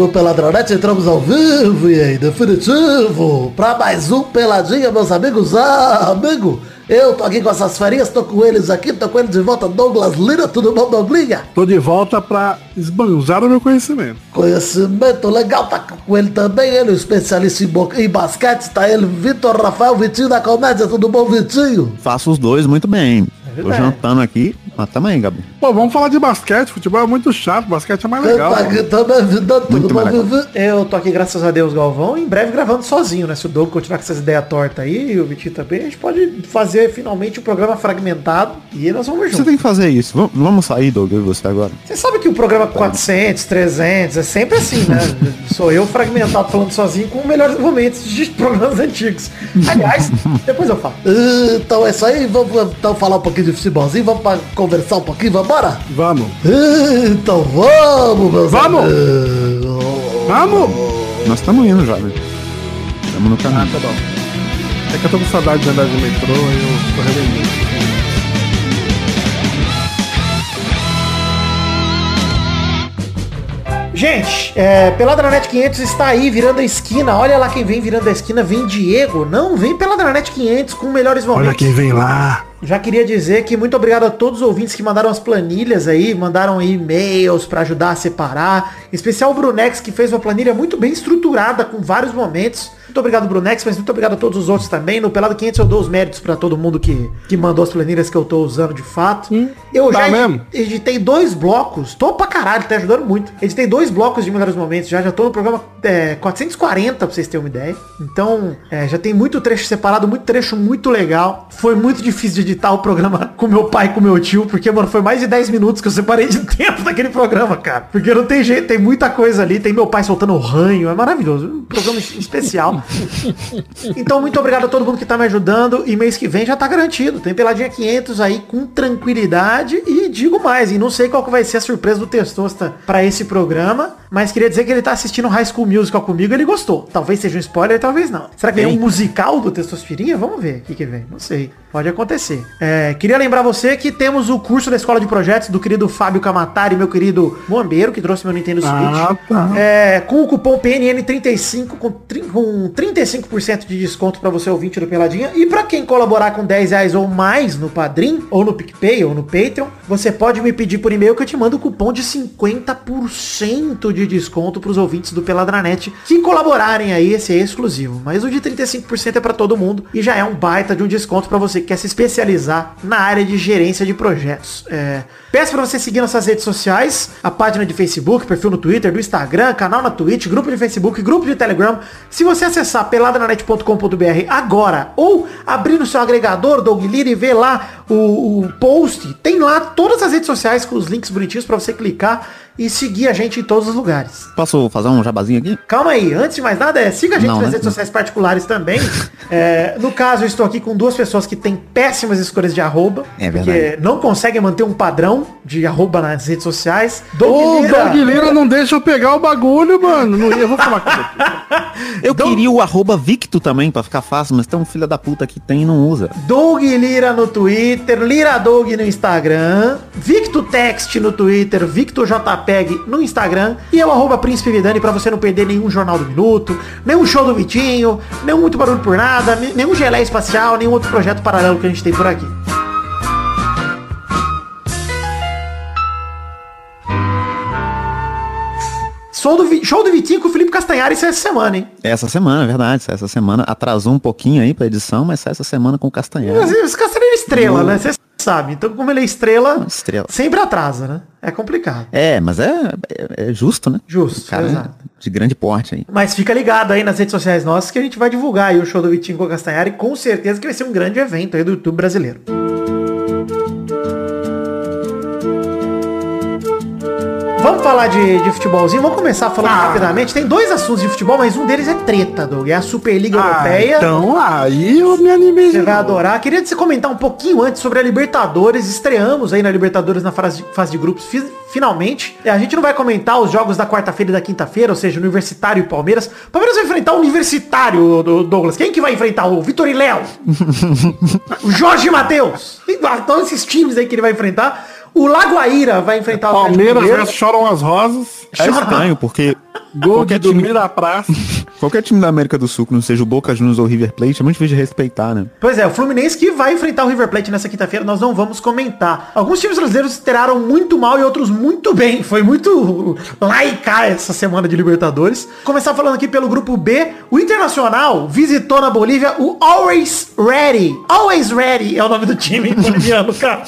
do Peladronete, entramos ao vivo e em definitivo para mais um Peladinha, meus amigos. Ah, amigo, eu tô aqui com essas ferinhas, tô com eles aqui, tô com eles de volta, Douglas Lira, tudo bom, Douglinha? Tô de volta pra esbanjar o meu conhecimento. Conhecimento legal, tá com ele também, ele, o especialista em, bo- em basquete, tá ele, Vitor Rafael Vitinho da Comédia, tudo bom, Vitinho? Faço os dois muito bem. Tô verdade. jantando aqui, mas também, Gabi. Pô, vamos falar de basquete. Futebol é muito chato, basquete é mais legal. tá vida. Vivi? Eu tô aqui, graças a Deus, Galvão, em breve gravando sozinho, né? Se o Doug continuar com essas ideias tortas aí, e o Vitinho também, a gente pode fazer finalmente um programa fragmentado e nós vamos Você juntos. tem que fazer isso. Vamos, vamos sair, Doug, eu e você agora. Você sabe que o programa 400, 300, é sempre assim, né? Sou eu fragmentado falando sozinho com melhores momentos de programas antigos. Aliás, depois eu falo. Então é isso aí, vamos então falar um pouquinho de futebolzinho, vamos pra conversar um pouquinho, vambora? Vamos. Então vamos, meus Vamos! amigos. Vamos! Nós estamos indo já, velho. Estamos no Ah, caminho. tá bom. É que eu tô com saudade de andar de metrô e eu tô revendendo. Gente, é, Peladranet 500 está aí virando a esquina. Olha lá quem vem virando a esquina. Vem Diego. Não, vem Peladranet 500 com melhores momentos. Olha quem vem lá. Já queria dizer que muito obrigado a todos os ouvintes que mandaram as planilhas aí, mandaram e-mails para ajudar a separar. Em especial o Brunex, que fez uma planilha muito bem estruturada, com vários momentos. Muito obrigado, Brunex, mas muito obrigado a todos os outros também. No Pelado 500 eu dou os méritos para todo mundo que, que mandou as planilhas que eu tô usando de fato. eu Tá já mesmo? editei dois blocos. Tô pra caralho, tá ajudando muito. Editei dois blocos de melhores momentos. Já já tô no programa é, 440, pra vocês terem uma ideia. Então, é, já tem muito trecho separado, muito trecho muito legal. Foi muito difícil de editar o programa com meu pai e com meu tio, porque, mano, foi mais de 10 minutos que eu separei de tempo daquele programa, cara. Porque não tem jeito, tem muita coisa ali. Tem meu pai soltando ranho, é maravilhoso. Um programa especial. Então, muito obrigado a todo mundo que tá me ajudando. E mês que vem já tá garantido. Tem peladinha 500 aí com tranquilidade. E digo mais, e não sei qual que vai ser a surpresa do Testosta pra esse programa. Mas queria dizer que ele tá assistindo High School Musical comigo e ele gostou. Talvez seja um spoiler, talvez não. Será que vem um musical do Testostirinha? Vamos ver o que, que vem. Não sei. Pode acontecer. É, queria lembrar você que temos o curso da Escola de Projetos do querido Fábio Camatari, meu querido Moambeiro, que trouxe meu Nintendo Switch. Ah, tá. É, com o cupom PNN35 com, com 35% de desconto para você ouvinte do Peladinha. E para quem colaborar com 10 reais ou mais no Padrim, ou no PicPay, ou no Patreon, você pode me pedir por e-mail que eu te mando o cupom de 50% de desconto para os ouvintes do Peladranet que colaborarem aí, esse é exclusivo. Mas o de 35% é para todo mundo e já é um baita de um desconto para você que quer se especializar na área de gerência de projetos. É, peço para você seguir nossas redes sociais, a página de Facebook, perfil no Twitter, do Instagram, canal na Twitch, grupo de Facebook, grupo de Telegram. Se você acessar peladananet.com.br agora ou abrir no seu agregador, Doug Lira, e ver lá o, o post, tem lá todas as redes sociais com os links bonitinhos para você clicar e seguir a gente em todos os lugares. Posso fazer um jabazinho aqui? Calma aí, antes de mais nada, é, siga a gente Não, nas né? redes sociais particulares também. É, no caso, eu estou aqui com duas pessoas que têm péssimas escolhas de arroba. É Porque verdade. não conseguem manter um padrão de arroba nas redes sociais. Doug Ô, Lira, Doug Lira não deixa eu pegar o bagulho, mano. Não, eu vou falar com. Eu queria o arroba Victo também, pra ficar fácil, mas tem um filho da puta que tem e não usa. Doug Lira no Twitter, Lira Doug no Instagram, Victo Text no Twitter, Victor JPEG no Instagram e eu arroba Príncipe Vidani pra você não perder nenhum Jornal do Minuto, nenhum show do Vitinho, nenhum Muito Barulho por Nada, ne- nenhum Gelé Espacial, nenhum outro projeto paralelo que a gente tem por aqui. Show do, show do Vitinho com o Felipe Castanhari isso é essa semana, hein? Essa semana, é verdade. Essa semana atrasou um pouquinho aí pra edição, mas sai essa semana com o Castanheira. Mas Esse Castanhari é estrela, né? Você sabe. Então, como ele é estrela, Estrela. sempre atrasa, né? É complicado. É, mas é, é, é justo, né? Justo, O cara é exato. de grande porte aí. Mas fica ligado aí nas redes sociais nossas que a gente vai divulgar aí o show do Vitinho com o Castanhari. Com certeza que vai ser um grande evento aí do YouTube brasileiro. Vamos falar de, de futebolzinho? Vamos começar falando Ah. rapidamente. Tem dois assuntos de futebol, mas um deles é treta, Doug. É a Superliga Ah, Europeia. então aí eu me animei. Você vai adorar. Queria você comentar um pouquinho antes sobre a Libertadores. Estreamos aí na Libertadores na fase de, fase de grupos, fi- finalmente. A gente não vai comentar os jogos da quarta-feira e da quinta-feira, ou seja, Universitário e Palmeiras. Palmeiras vai enfrentar o Universitário, do Douglas. Quem que vai enfrentar? O Vitor e Léo? o Jorge Matheus. E, ah, Então esses times aí que ele vai enfrentar. O Lagoaíra vai enfrentar o Palmeiras versus Choram as Rosas. É estranho, porque Gol qualquer de time, da praça. qualquer time da América do Sul, que não seja o Boca Juniors ou o River Plate, é muito difícil de respeitar, né? Pois é, o Fluminense que vai enfrentar o River Plate nessa quinta-feira, nós não vamos comentar. Alguns times brasileiros teraram muito mal e outros muito bem. Foi muito cá essa semana de Libertadores. Começar falando aqui pelo grupo B. O Internacional visitou na Bolívia o Always Ready. Always Ready é o nome do time boliviano, cara.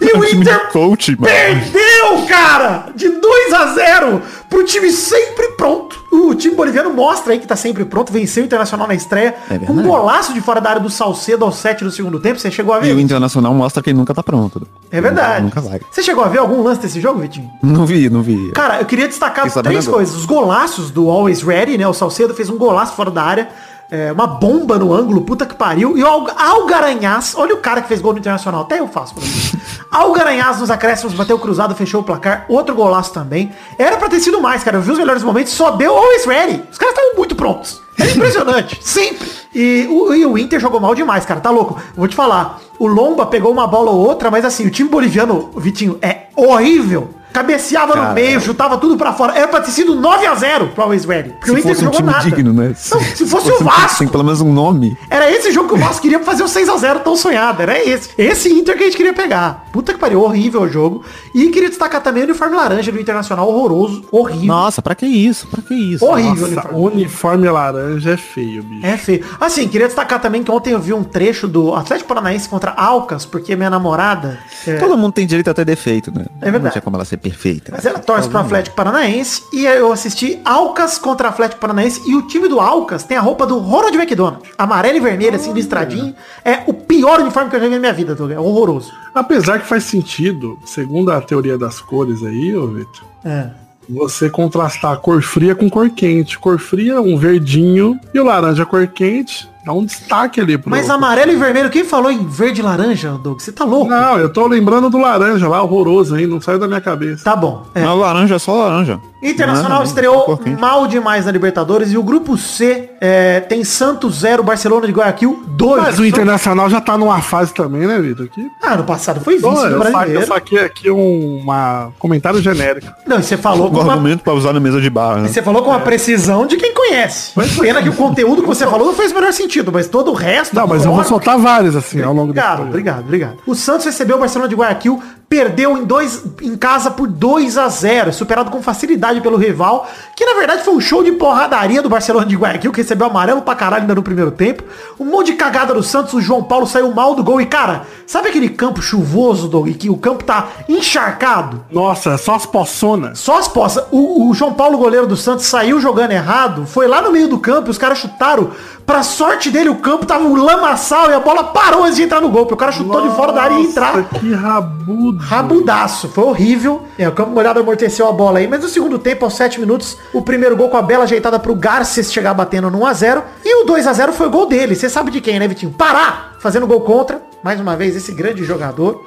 E o É Inter coach. Perdeu, cara! De 2 a 0 pro time sempre pronto. O time boliviano mostra aí que tá sempre pronto, venceu o Internacional na estreia, É com um golaço de fora da área do Salcedo ao 7 do segundo tempo. Você chegou a E ver? o Internacional mostra que ele nunca tá pronto. É verdade. Nunca vai. Você chegou a ver algum lance desse jogo, Vitinho? Não vi, não vi. Cara, eu queria destacar três coisas. Os golaços do Always Ready, né? O Salcedo fez um golaço fora da área. É, uma bomba no ângulo, puta que pariu. E o Alg- Algaranhás, olha o cara que fez gol no Internacional, até eu faço. Algaranhás nos acréscimos, bateu cruzado, fechou o placar. Outro golaço também. Era pra ter sido mais, cara. Eu vi os melhores momentos, só deu Always Ready. Os caras estavam muito prontos. É impressionante, sempre. E o, e o Inter jogou mal demais, cara, tá louco. Vou te falar, o Lomba pegou uma bola ou outra, mas assim, o time boliviano, Vitinho, é horrível. Cabeceava no Cara, meio, chutava tudo pra fora. Era pra ter sido 9x0 pro Always Ready. Porque o Se Inter fosse um não jogou time nada. digno, né? Não, se fosse o um Vasco. Tem pelo menos um nome. Era esse jogo que o Vasco queria fazer o 6x0 tão sonhado. Era esse. Esse Inter que a gente queria pegar. Puta que pariu, horrível o jogo. E queria destacar também o uniforme laranja do Internacional, horroroso, horrível. Nossa, pra que isso? Pra que isso? Horrível o Nossa, uniforme. uniforme laranja é feio, bicho. É feio. Assim, queria destacar também que ontem eu vi um trecho do Atlético Paranaense contra Alcas, porque minha namorada. é, Todo mundo tem direito a ter defeito, né? É verdade. Não tinha como ela ser perfeita. Mas ela torce pro Atlético Paranaense e eu assisti Alcas contra Atlético Paranaense e o time do Alcas tem a roupa do Ronald McDonald. Amarelo e vermelho, assim, listradinho. É o pior uniforme que eu já vi na minha vida, Doug. É horroroso. Apesar que faz sentido, segundo a teoria das cores aí, ô Vitor, É. você contrastar a cor fria com cor quente. Cor fria, um verdinho, e o laranja cor quente, dá um destaque ali pro... Mas amarelo e vermelho, quem falou em verde e laranja, Doug? Você tá louco? Não, eu tô lembrando do laranja lá, horroroso, hein? Não saiu da minha cabeça. Tá bom. É. Laranja é só laranja. Internacional Não, estreou cor quente. mal demais na Libertadores e o grupo C é, tem Santos 0, Barcelona de Guayaquil 2. Mas o Internacional já tá numa fase também, né, Vitor? Aqui. Ah, no passado foi vice do eu, sa- eu brasileiro. saquei aqui um uma comentário genérico. Não, e você falou com O uma argumento pra usar na mesa de bar, né? Você falou com uma precisão de quem conhece. Pena que o conteúdo que você falou não fez o menor sentido, mas todo o resto. Não, mas eu vou soltar vários, assim, ao longo do Obrigado, obrigado, obrigado. O Santos recebeu o Barcelona de Guayaquil, perdeu em, dois, em casa por 2 a 0 superado com facilidade pelo rival, que na verdade foi um show de porradaria do Barcelona de Guayaquil, que recebeu amarelo pra caralho ainda no primeiro tempo. Um monte de cagada do Santos, o João Paulo saiu mal do gol. E cara, sabe aquele campo chuvoso, Doug, que o campo tá encharcado? Nossa, só as poçonas. Só as poças. O, o João Paulo, goleiro do Santos, saiu jogando errado, foi lá no meio do campo e os caras chutaram. Pra sorte dele, o campo tava um lamaçal e a bola parou antes de entrar no gol. Porque o cara chutou de fora da área e entrar. Nossa, que rabudo. Rabudaço, foi horrível. É, o campo molhado amorteceu a bola aí. Mas no segundo tempo, aos 7 minutos, o primeiro gol com a bela ajeitada pro Garces chegar batendo no 1x0. E o 2x0 foi o gol dele. Você sabe de quem, né, Vitinho? Pará! Fazendo gol contra. Mais uma vez, esse grande jogador.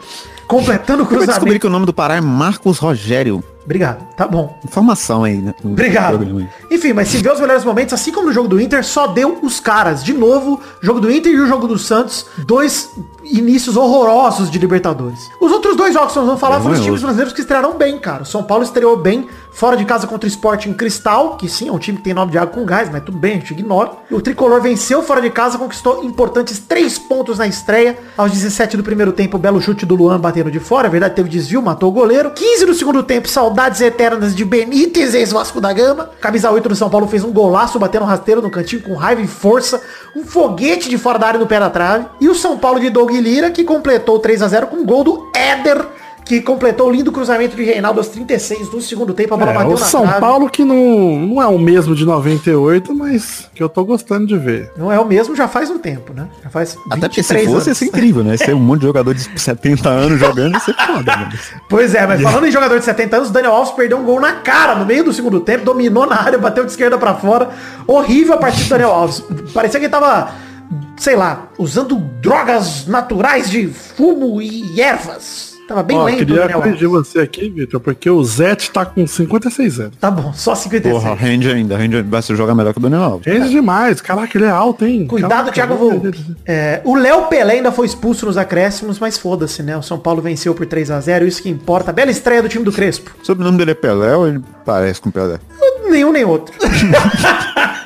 Completando o Eu descobri cruzamento. que o nome do Pará é Marcos Rogério. Obrigado, tá bom. Informação aí, né? Obrigado. programa. Enfim, mas se vê os melhores momentos, assim como no jogo do Inter, só deu os caras. De novo, jogo do Inter e o jogo do Santos, dois inícios horrorosos de Libertadores. Os outros dois jogos que nós vamos falar foram os Vergonhoso. times brasileiros que estrearam bem, cara. O São Paulo estreou bem, fora de casa contra o Sporting Cristal, que sim, é um time que tem nome de água com gás, mas tudo bem, a gente ignora. O Tricolor venceu fora de casa, conquistou importantes três pontos na estreia. Aos 17 do primeiro tempo, o belo chute do Luan batendo de fora, a verdade teve desvio, matou o goleiro. 15 do segundo tempo, saudades eternas de Benítez, ex-Vasco da Gama. Camisa 8 do São Paulo fez um golaço, batendo rasteiro no cantinho com raiva e força. Um foguete de fora da área no pé da trave. E o São Paulo de Doug Lira, que completou 3 a 0 com um gol do Éder, que completou o lindo cruzamento de Reinaldo aos 36 do segundo tempo. A bola É, bateu o na São trave. Paulo que não, não é o mesmo de 98, mas que eu tô gostando de ver. Não é o mesmo já faz um tempo, né? Já faz Até porque se 23 fosse, ia anos. ser incrível, né? Ser um monte de jogador de 70 anos jogando, ia ser foda, mano. Pois é, mas falando em jogador de 70 anos, o Daniel Alves perdeu um gol na cara no meio do segundo tempo, dominou na área, bateu de esquerda pra fora. Horrível a partida do Daniel Alves. Parecia que ele tava, sei lá, usando drogas naturais de fumo e ervas. Tava bem Ó, lento queria Daniel corrigir Alves. você aqui, Vitor, porque o Zete tá com 56 anos. Tá bom, só 56. Porra, rende ainda, rende, vai se jogar melhor que o Daniel Alves. Rende demais. Caraca, ele é alto, hein? Cuidado, Caraca, Thiago Volpe. É, o Léo Pelé ainda foi expulso nos acréscimos, mas foda-se, né? O São Paulo venceu por 3 a 0 isso que importa. Bela estreia do time do Crespo. O sobrenome dele é Pelé ou ele parece com Pelé? Nenhum nem outro.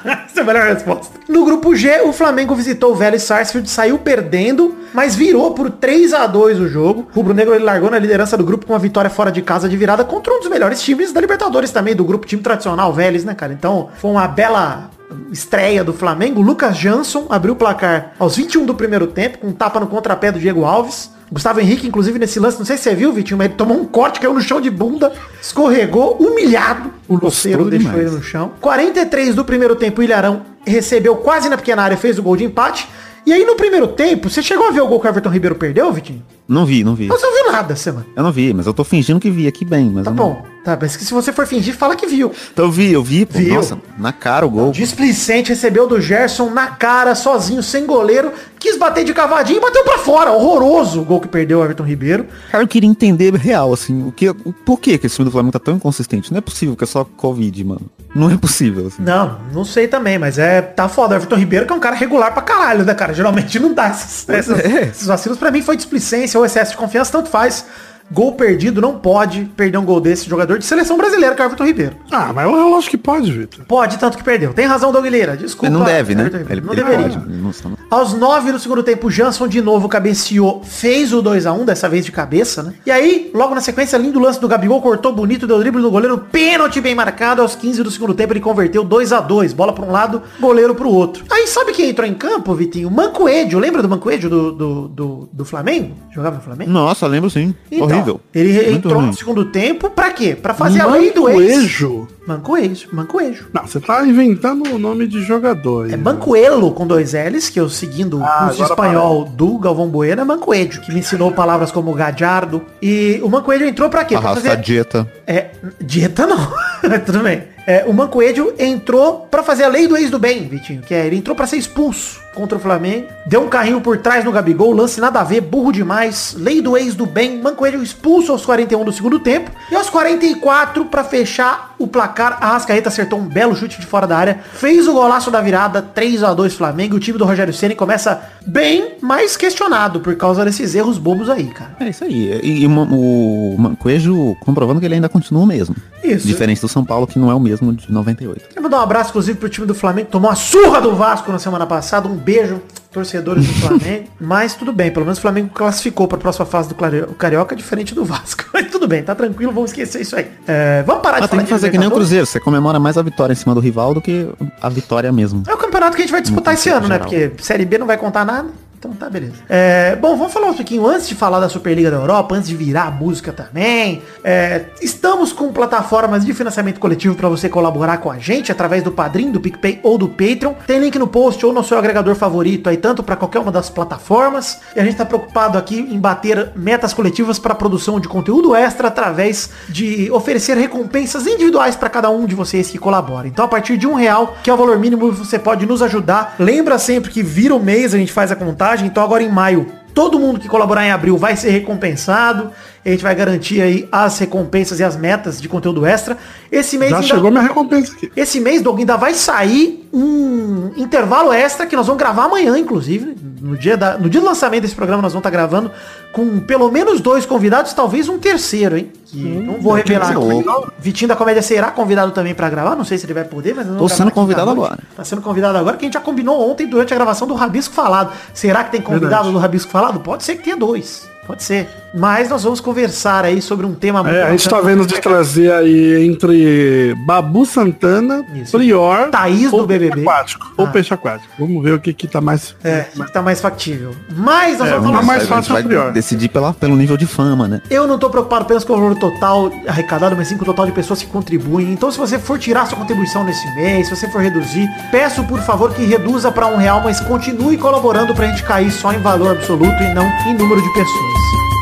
Essa é a melhor resposta. No grupo G, o Flamengo visitou o Vélez Sarsfield, saiu perdendo, mas virou por 3 a 2 o jogo. O Rubro Negro ele largou na liderança do grupo com uma vitória fora de casa de virada contra um dos melhores times da Libertadores também, do grupo time tradicional Vélez, né, cara? Então, foi uma bela estreia do Flamengo. Lucas Jansson abriu o placar aos 21 do primeiro tempo, com um tapa no contrapé do Diego Alves. Gustavo Henrique, inclusive, nesse lance, não sei se você viu, Vitinho, mas ele tomou um corte, caiu no chão de bunda, escorregou, humilhado. O Luceiro deixou demais. ele no chão. 43 do primeiro tempo, o Ilharão recebeu quase na pequena área, fez o gol de empate. E aí no primeiro tempo, você chegou a ver o gol que o Everton Ribeiro perdeu, Vitinho? Não vi, não vi. Você não viu nada, semana. Eu não vi, mas eu tô fingindo que vi aqui bem, mas Tá não- bom. Tá, mas que se você for fingir, fala que viu. Então eu vi, eu vi, pô, Viu? nossa, na cara o gol. Displicente recebeu do Gerson na cara, sozinho, sem goleiro. Quis bater de cavadinho e bateu pra fora. Horroroso o gol que perdeu o Everton Ribeiro. Cara, eu queria entender real, assim, o que, o, por que que esse time do Flamengo tá tão inconsistente? Não é possível que é só Covid, mano. Não é possível, assim. Não, não sei também, mas é. Tá foda. O Everton Ribeiro que é um cara regular pra caralho, né, cara? Geralmente não dá esses, essas- é. esses vacilos. Pra mim foi displicência ou excesso de confiança, tanto faz. Gol perdido, não pode perder um gol desse jogador de seleção brasileira, que é o Everton Ribeiro. Ah, mas eu acho que pode, Vitor. Pode, tanto que perdeu. Tem razão, Doug Lira. Desculpa. Ele não deve, né? Ele, não ele deveria. pode. Aos 9 do segundo tempo, o Jansson de novo cabeceou, fez o 2x1, dessa vez de cabeça, né? E aí, logo na sequência, lindo lance do Gabigol, cortou bonito, deu drible no goleiro, pênalti bem marcado. Aos 15 do segundo tempo, ele converteu 2x2, bola pra um lado, goleiro pro outro. Aí, sabe quem entrou em campo, Vitinho? Mancoedio, lembra do Mancoedio do, do, do, do Flamengo? Jogava no Flamengo? Nossa, lembro sim. Então, Horrível. Ele Muito entrou ruim. no segundo tempo, pra quê? Pra fazer a lei do ex. Mancoejo? Mancoejo, Mancoejo. Não, você tá inventando o nome de jogador. É aí. Bancoelo com dois L's, que eu seguindo o Ah, agora espanhol do Galvão Bueno, é Mancoejo, que me ensinou palavras como gadiardo. E o Mancoejo entrou pra quê? Pra Arrasta a dieta. É, dieta não. Tudo bem. É, o Mancoejo entrou pra fazer a lei do ex do bem, Vitinho, que é ele entrou pra ser expulso contra o Flamengo, deu um carrinho por trás no Gabigol, lance nada a ver, burro demais, lei do ex do bem, Mancoejo expulso aos 41 do segundo tempo, e aos 44 pra fechar o placar, a Rascaeta acertou um belo chute de fora da área, fez o golaço da virada, 3 a 2 Flamengo, o time do Rogério Ceni começa bem, mas questionado por causa desses erros bobos aí, cara. É isso aí. E, e o, Ma- o Mancoejo comprovando que ele ainda continua o mesmo. Isso. Diferente do São Paulo, que não é o mesmo de 98. Quero mandar um abraço, inclusive, pro time do Flamengo, que tomou a surra do Vasco na semana passada. Um beijo, torcedores do Flamengo. Mas tudo bem, pelo menos o Flamengo classificou para a próxima fase do Carioca, diferente do Vasco. Mas tudo bem, tá tranquilo, vamos esquecer isso aí. É, vamos parar de Ah, tem falar que fazer que nem o? Cruzeiro. Você comemora mais a vitória em cima do rival do que a vitória mesmo. É o campeonato que a gente vai disputar No esse ano, né? conceito Porque Série B não vai contar nada. Então tá, beleza. É, bom, vamos falar um pouquinho antes de falar da Superliga da Europa, antes de virar a música também. É, estamos com plataformas de financiamento coletivo para você colaborar com a gente através do Padrim, do PicPay ou do Patreon. Tem link no post ou no seu agregador favorito aí, tanto para qualquer uma das plataformas. E a gente tá preocupado aqui em bater metas coletivas para produção de conteúdo extra através de oferecer recompensas individuais para cada um de vocês que colaboram. Então, a partir de um real, que é o valor mínimo, você pode nos ajudar. Lembra sempre que vira o mês, a gente faz a contagem. Então, agora em maio, todo mundo que colaborar em abril vai ser recompensado. A gente vai garantir aí as recompensas e as metas de conteúdo extra. Esse mês Já ainda- chegou minha recompensa aqui. esse mês, Doug, ainda vai sair um intervalo extra que nós vamos gravar amanhã, inclusive. No dia, da, no dia do lançamento desse programa, nós vamos estar gravando com pelo menos dois convidados, talvez um terceiro, hein? Que não vou revelar aqui. Vitinho da Comédia será convidado também pra gravar. Não sei se ele vai poder, mas... nós Tô sendo convidado agora. Tá sendo convidado agora, que a gente já combinou ontem durante a gravação do Rabisco Falado. Será que tem convidado Verdade. do Rabisco Falado? Pode ser que tenha dois. Pode ser. Mas nós vamos conversar aí sobre um tema muito É, a gente tá bacana. vendo de trazer aí entre Babu Santana, Isso. Prior, Thaís do ou BBB. Peixe aquático. Ou Ah. peixe aquático. Vamos ver o que que tá mais... É, que tá mais factível. Mas nós É, vamos falar mais a gente fácil é vai o pior. decidir pela, pelo nível de fama, né? Eu não tô preocupado apenas com o valor total arrecadado, mas sim com o total de pessoas que contribuem. Então, se você for tirar sua contribuição nesse mês, se você for reduzir, peço por favor que reduza para um real, mas continue colaborando pra gente cair só em valor absoluto e não em número de pessoas.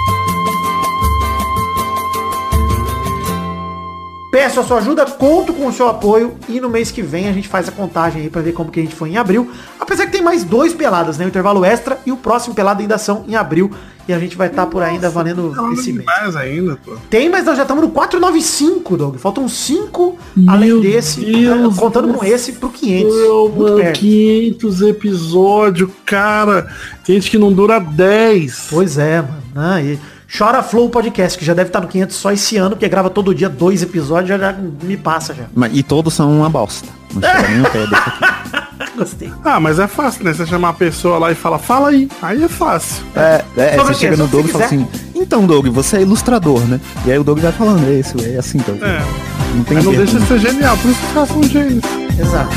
Peço a sua ajuda, conto com o seu apoio e no mês que vem a gente faz a contagem aí pra ver como que a gente foi em abril. Apesar que tem mais dois peladas, né? O intervalo extra e o próximo pelado ainda são em abril. E a gente vai estar por ainda valendo esse mês. mais ainda, pô. Tem, mas nós já estamos no 495, Doug. Faltam 5 além desse, Deus contando do com esse pro 500. Meu, muito mano, perto. 500 episódios, cara. Tem gente que não dura 10. Pois é, mano. Ah, e Chora Flow Podcast, que já deve estar no 500 só esse ano, porque grava todo dia dois episódios, já, já me passa já. Mas- E todos são uma bosta. Não chega nem o pé desse aqui. Gostei. Ah, mas é fácil, né? Você chamar a pessoa lá e fala, fala aí. Aí é fácil. É, é, você chega no Doug e fala assim, então Doug, você é ilustrador, né? E aí o Doug vai falando, é isso, é assim, Doug. É. Não tem Mas não deixa de ser genial, por isso que os caras são gênios. Exato.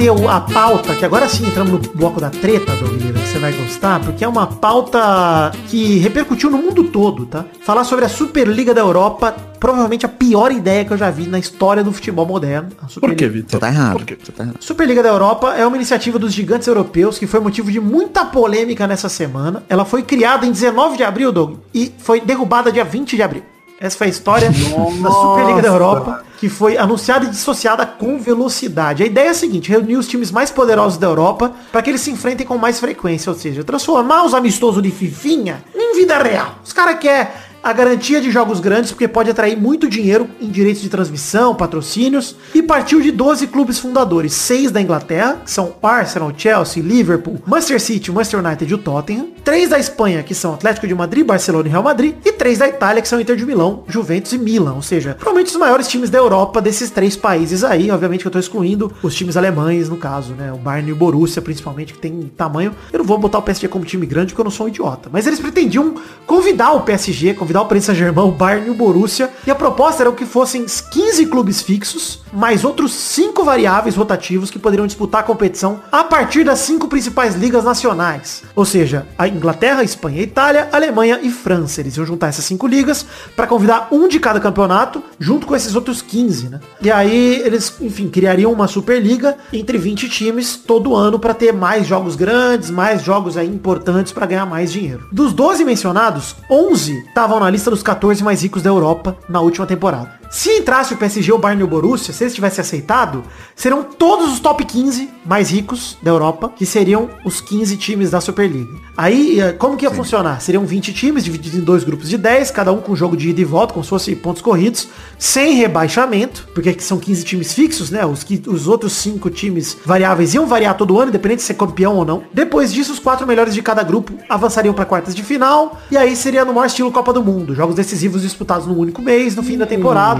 O- a pauta, que agora sim entramos no bloco da treta, Doug Lira, que você vai gostar, porque é uma pauta que repercutiu no mundo todo, tá? Falar sobre a Superliga da Europa, provavelmente a pior ideia que eu já vi na história do futebol moderno. A Por Superliga- que, Você Vitor? tá errado. Por quê? Você tá errado. Superliga da Europa é uma iniciativa dos gigantes europeus que foi motivo de muita polêmica nessa semana. Ela foi criada em 19 de abril, Doug, e foi derrubada dia 20 de abril. Essa foi a história da Superliga da Europa, que foi anunciada e dissociada com velocidade. A ideia é a seguinte, reunir os times mais poderosos da Europa para que eles se enfrentem com mais frequência, ou seja, transformar os amistosos de fifinha em vida real. Os caras querem a garantia de jogos grandes, porque pode atrair muito dinheiro em direitos de transmissão, patrocínios, e partiu de 12 clubes fundadores, seis da Inglaterra, que são Arsenal, Chelsea, Liverpool, Manchester City, Manchester United e o Tottenham, três da Espanha, que são Atlético de Madrid, Barcelona e Real Madrid, e três da Itália, que são Inter de Milão, Juventus e Milan, ou seja, provavelmente os maiores times da Europa desses três países aí, obviamente que eu tô excluindo os times alemães, no caso, né, o Bayern e o Borussia, principalmente, que tem tamanho, eu não vou botar o PSG como time grande, porque eu não sou um idiota, mas eles pretendiam convidar o PSG, convidar o Paris Saint-Germain, o Bayern e o Borussia. E a proposta era que fossem 15 clubes fixos, mais outros 5 variáveis rotativos que poderiam disputar a competição a partir das cinco principais ligas nacionais. Ou seja, a Inglaterra, Espanha, Itália, Alemanha e França. Eles iam juntar essas cinco ligas para convidar um de cada campeonato, junto com esses outros 15, né? E aí eles, enfim, criariam uma Superliga entre 20 times todo ano para ter mais jogos grandes, mais jogos aí importantes para ganhar mais dinheiro. Dos 12 mencionados, 11 estavam na lista dos 14 mais ricos da Europa na última temporada. Se entrasse o PSG, o Bayern e o Borussia, se eles tivessem aceitado, serão todos os top 15 mais ricos da Europa, que seriam os 15 times da Superliga. Aí, eh, como que ia funcionar? Seriam 20 times divididos em dois grupos de 10, cada um com jogo de ida e volta, como se fosse pontos corridos, sem rebaixamento, porque aqui são 15 times fixos, né? Os, que, os outros 5 times variáveis iam variar todo ano, independente de ser campeão ou não. Depois disso, os quatro melhores de cada grupo avançariam para quartas de final, e aí seria no maior estilo Copa do Mundo, jogos decisivos disputados num único mês, no fim da temporada.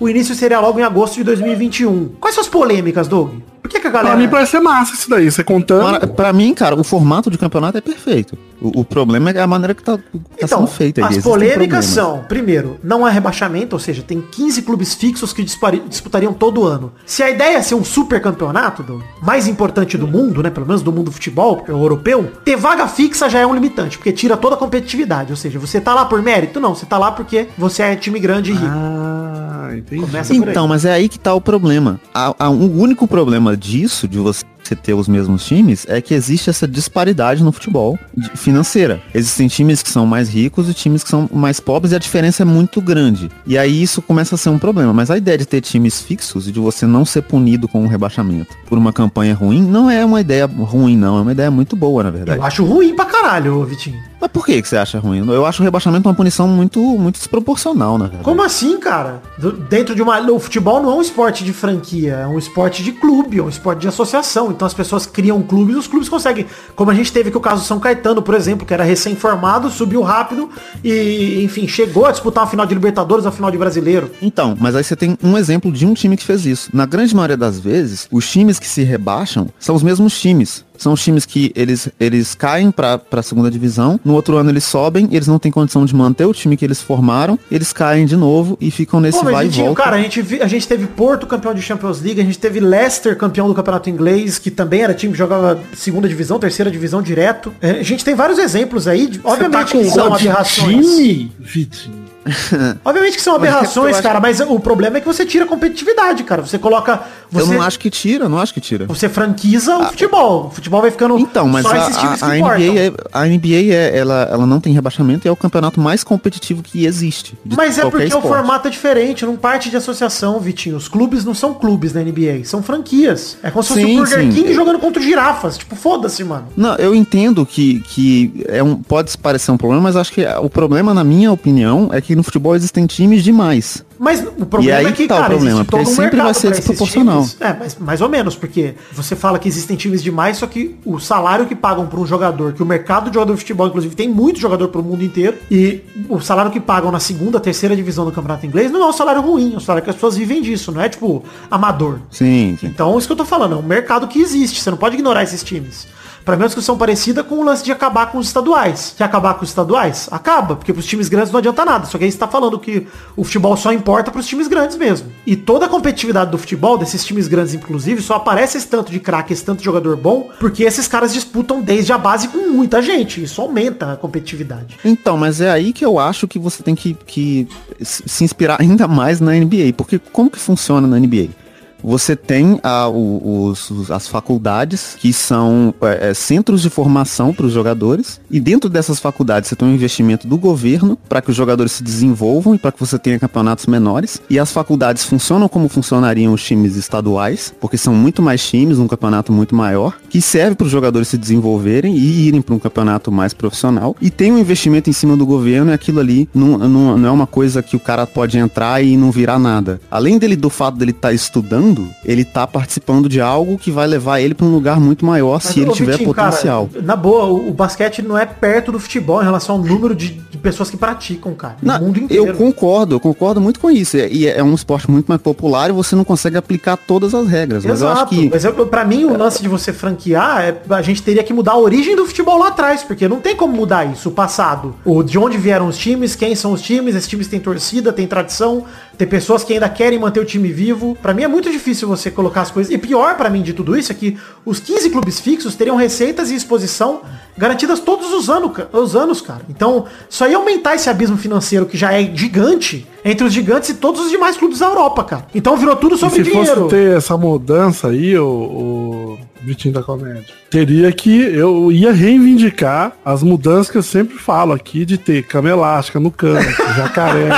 O início seria logo em agosto de 2021. Quais são as polêmicas, Doug? Por que, que a Pra galera... mim parece ser massa isso daí. Você contando. Pra, pra mim, cara, o formato de campeonato é perfeito. O, o problema é a maneira que tá, tá Então, sendo feita. as polêmicas são, primeiro, não há rebaixamento, ou seja, tem 15 clubes fixos que disputariam todo ano. Se a ideia é ser um super campeonato, do mais importante do mundo, né, pelo menos do mundo do futebol, porque é o europeu, ter vaga fixa já é um limitante, porque tira toda a competitividade, ou seja, você tá lá por mérito? Não, você tá lá porque você é time grande e rico. Ah, entendi. Começa por aí. Então, mas é aí que tá o problema. A- a- o único problema disso, de você ter os mesmos times, é que existe essa disparidade no futebol financeira. Existem times que são mais ricos e times que são mais pobres e a diferença é muito grande. E aí isso começa a ser um problema. Mas a ideia de ter times fixos e de você não ser punido com um rebaixamento por uma campanha ruim, não é uma ideia ruim, não. É uma ideia muito boa, na verdade. Eu acho ruim pra caralho, Vitinho. Mas por que, que você acha ruim? Eu acho o rebaixamento uma punição muito, muito desproporcional, na verdade. Como assim, cara? Do- dentro de uma. O futebol não é um esporte de franquia, é um esporte de clube, é um esporte de associação. Então as pessoas criam clubes e os clubes conseguem. Como a gente teve que o caso do São Caetano, por exemplo, que era recém-formado, subiu rápido e, enfim, chegou a disputar uma final de Libertadores, uma final de brasileiro. Então, mas aí você tem um exemplo de um time que fez isso. Na grande maioria das vezes, os times que se rebaixam são os mesmos times. São os times que eles, eles caem pra, pra segunda divisão, no outro ano eles sobem, eles não têm condição de manter o time que eles formaram, eles caem de novo e ficam nesse Pô, vai e volta. cara, a gente, a gente teve Porto campeão de Champions League, a gente teve Leicester campeão do campeonato inglês, que também era time que jogava segunda divisão, terceira divisão direto. É, a gente tem vários exemplos aí, de- Você tá obviamente com que são aberrações. time, Vitinho. Obviamente que são Mas é eu aberrações, cara, mas o problema é que você tira a competitividade, cara. Você coloca. Eu Você, não acho que tira, eu não acho que tira. você franquiza o futebol. O futebol vai ficando Então, mas só a, esses times a, que a. NBA, é, a NBA é, ela, ela não tem rebaixamento e é o campeonato mais competitivo que existe. Mas é porque o esporte. formato é diferente, não parte de associação, Vitinho. Os clubes não são clubes na NBA, são franquias. É como se fosse o Burger. King jogando contra girafas. Tipo, foda-se, mano. Não, eu entendo que, que é um, pode parecer um problema, mas acho que o problema, na minha opinião, é que no futebol existem times demais. Mas o problema aí é que, tá o cara, problema, existe porque todo um sempre vai ser desproporcional. É, mas mais ou menos, porque você fala que existem times demais, só que o salário que pagam por um jogador, que o mercado de jogador de futebol, inclusive, tem muito jogador pro mundo inteiro, e o salário que pagam na segunda, terceira divisão do campeonato inglês não é um salário ruim, é um salário que as pessoas vivem disso, não é tipo amador. Sim, sim. Então, isso que eu tô falando, é um mercado que existe, você não pode ignorar esses times. Pra mim, é uma discussão parecida com o lance de acabar com os estaduais. Quer acabar com os estaduais? Acaba, porque pros times grandes não adianta nada. Só que aí você tá falando que o futebol só importa pros times grandes mesmo. E toda a competitividade do futebol, desses times grandes inclusive, só aparece esse tanto de craque, esse tanto de jogador bom, porque esses caras disputam desde a base com muita gente. Isso aumenta a competitividade. Então, mas é aí que eu acho que você tem que, que se inspirar ainda mais na NBA. Porque como que funciona na NBA? Você tem a, os- as faculdades, que são é, é, centros de formação para os jogadores, e dentro dessas faculdades você tem um investimento do governo para que os jogadores se desenvolvam e para que você tenha campeonatos menores. E as faculdades funcionam como funcionariam os times estaduais, porque são muito mais times, um campeonato muito maior, que serve para os jogadores se desenvolverem e irem para um campeonato mais profissional. E tem um investimento em cima do governo e aquilo ali não, não, não é uma coisa que o cara pode entrar e não virar nada. Além dele do fato dele estar estudando, ele tá participando de algo que vai levar ele para um lugar muito maior Mas, se ele tiver Vitinho, potencial. Cara, na boa, o, o basquete não é perto do futebol em relação ao número de, de pessoas que praticam, cara. No mundo inteiro. eu concordo, eu concordo muito com isso. E é, é um esporte muito mais popular e você não consegue aplicar todas as regras. Mas eu acho Exato. que. Mas eu, pra mim, o lance de você franquear, é, a gente teria que mudar a origem do futebol lá atrás, porque não tem como mudar isso, o passado. O, de onde vieram os times, quem são os times, esses times têm torcida, tem tradição, tem pessoas que ainda querem manter o time vivo. Pra mim é muito difícil você colocar as coisas. E pior pra mim de tudo isso é que os 15 clubes fixos teriam receitas e exposição garantidas todos os anos, os anos, cara. Então, só ia aumentar esse abismo financeiro que já é gigante entre os gigantes e todos os demais clubes da Europa, cara. Então virou tudo E sobre se dinheiro. fosse ter essa mudança aí, o, o Vitinho da Comédia, teria que, eu ia reivindicar as mudanças que eu sempre falo aqui, de ter cama elástica no canto, jacaré.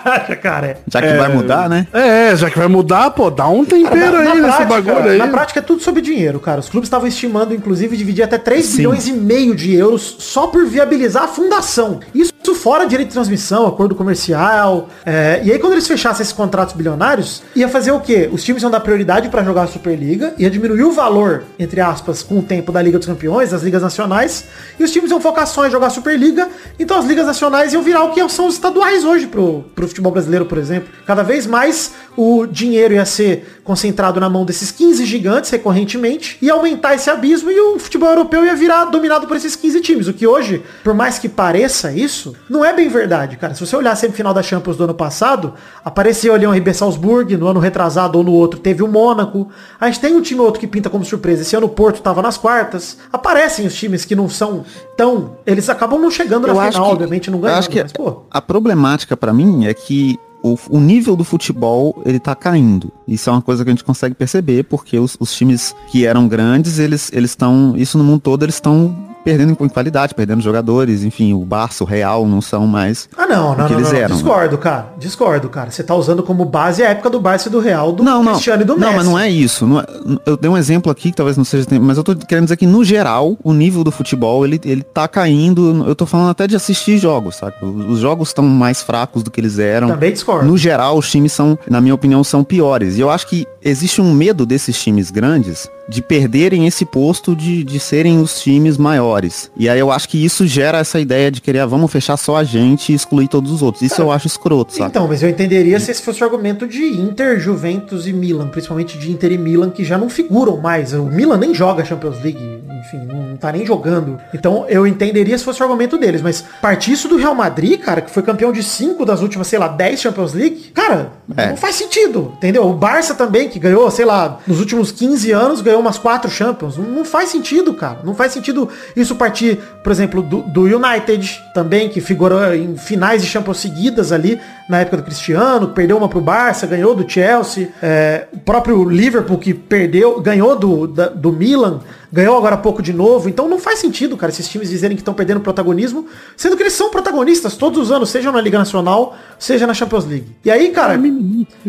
cara. Já que vai mudar, né? É, já que vai mudar, pô, dá um tempero aí nesse bagulho aí. na prática é tudo sobre dinheiro, cara. Os clubes estavam estimando, inclusive, dividir até 3 Sim. bilhões e meio de euros só por viabilizar a fundação. Isso fora direito de transmissão, acordo comercial. é, e aí, quando eles fechassem esses contratos bilionários, ia fazer o quê? Os times iam dar prioridade pra jogar a Superliga, ia diminuir o valor, entre aspas, com o tempo da Liga dos Campeões, das ligas nacionais, e os times iam focar só em jogar Superliga, então as ligas nacionais iam virar o que são os estaduais hoje pro, pro futebol brasileiro, por exemplo. Cada vez mais o dinheiro ia ser concentrado na mão desses 15 gigantes recorrentemente e aumentar esse abismo e o futebol europeu ia virar dominado por esses 15 times. O que hoje, por mais que pareça isso, não é bem verdade, cara. Se você olhar a semifinal da Champions do ano passado, apareceu ali um RB Salzburg, no ano retrasado ou no outro teve o Mônaco. A gente tem um time ou outro que pinta como surpresa. Esse ano o Porto tava nas quartas. Aparecem os times que não são tão... Eles acabam não chegando na Eu acho final, que- obviamente não Eu ganhando. acho que mas, a problemática pra mim é que o, o nível do futebol ele tá caindo. Isso é uma coisa que a gente consegue perceber porque os, os times que eram grandes eles eles estão isso no mundo todo eles estão perdendo em qualidade, perdendo jogadores, enfim, o Barça, o Real não são mais Ah, não, o não, que não, eles não. eram. né? Discordo, cara. Discordo, cara. Você tá usando como base a época do Barça e do Real, do não, não. Cristiano e do não, Messi. mas não é isso. Não é- eu dei um exemplo aqui que talvez não seja, mas eu tô querendo dizer que no geral o nível do futebol ele, ele tá caindo. Eu tô falando até de assistir jogos, sabe? Os jogos estão mais fracos do que eles eram. Também discordo. No geral, os times são, na minha opinião, são piores. E eu acho que existe um medo desses times grandes de perderem esse posto de, de serem os times maiores. E aí eu acho que isso gera essa ideia de querer, ah, vamos fechar só a gente e excluir todos os outros. Isso eu acho escroto, sabe? Então, mas eu entenderia se esse fosse o argumento de Inter, Juventus e Milan, principalmente de Inter e Milan, que já não figuram mais. O Milan nem joga Champions League enfim, não tá nem jogando. Então eu entenderia se fosse o argumento deles, mas partir isso do Real Madrid, cara, que foi campeão de cinco das últimas, sei lá, 10 Champions League, cara, É. não faz sentido, entendeu? O Barça também, que ganhou, sei lá, nos últimos 15 anos, ganhou umas quatro Champions. Não, não faz sentido, cara. Não faz sentido isso partir, por exemplo, do, do United também, que figurou em finais de Champions seguidas ali, na época do Cristiano, perdeu uma pro Barça, ganhou do Chelsea. É, o próprio Liverpool, que perdeu, ganhou do, da- do Milan, ganhou agora há pouco de novo. Então não faz sentido, cara, esses times dizerem que estão perdendo protagonismo, sendo que eles são protagonistas todos os anos, seja na Liga Nacional, seja na Champions League. E aí, cara, o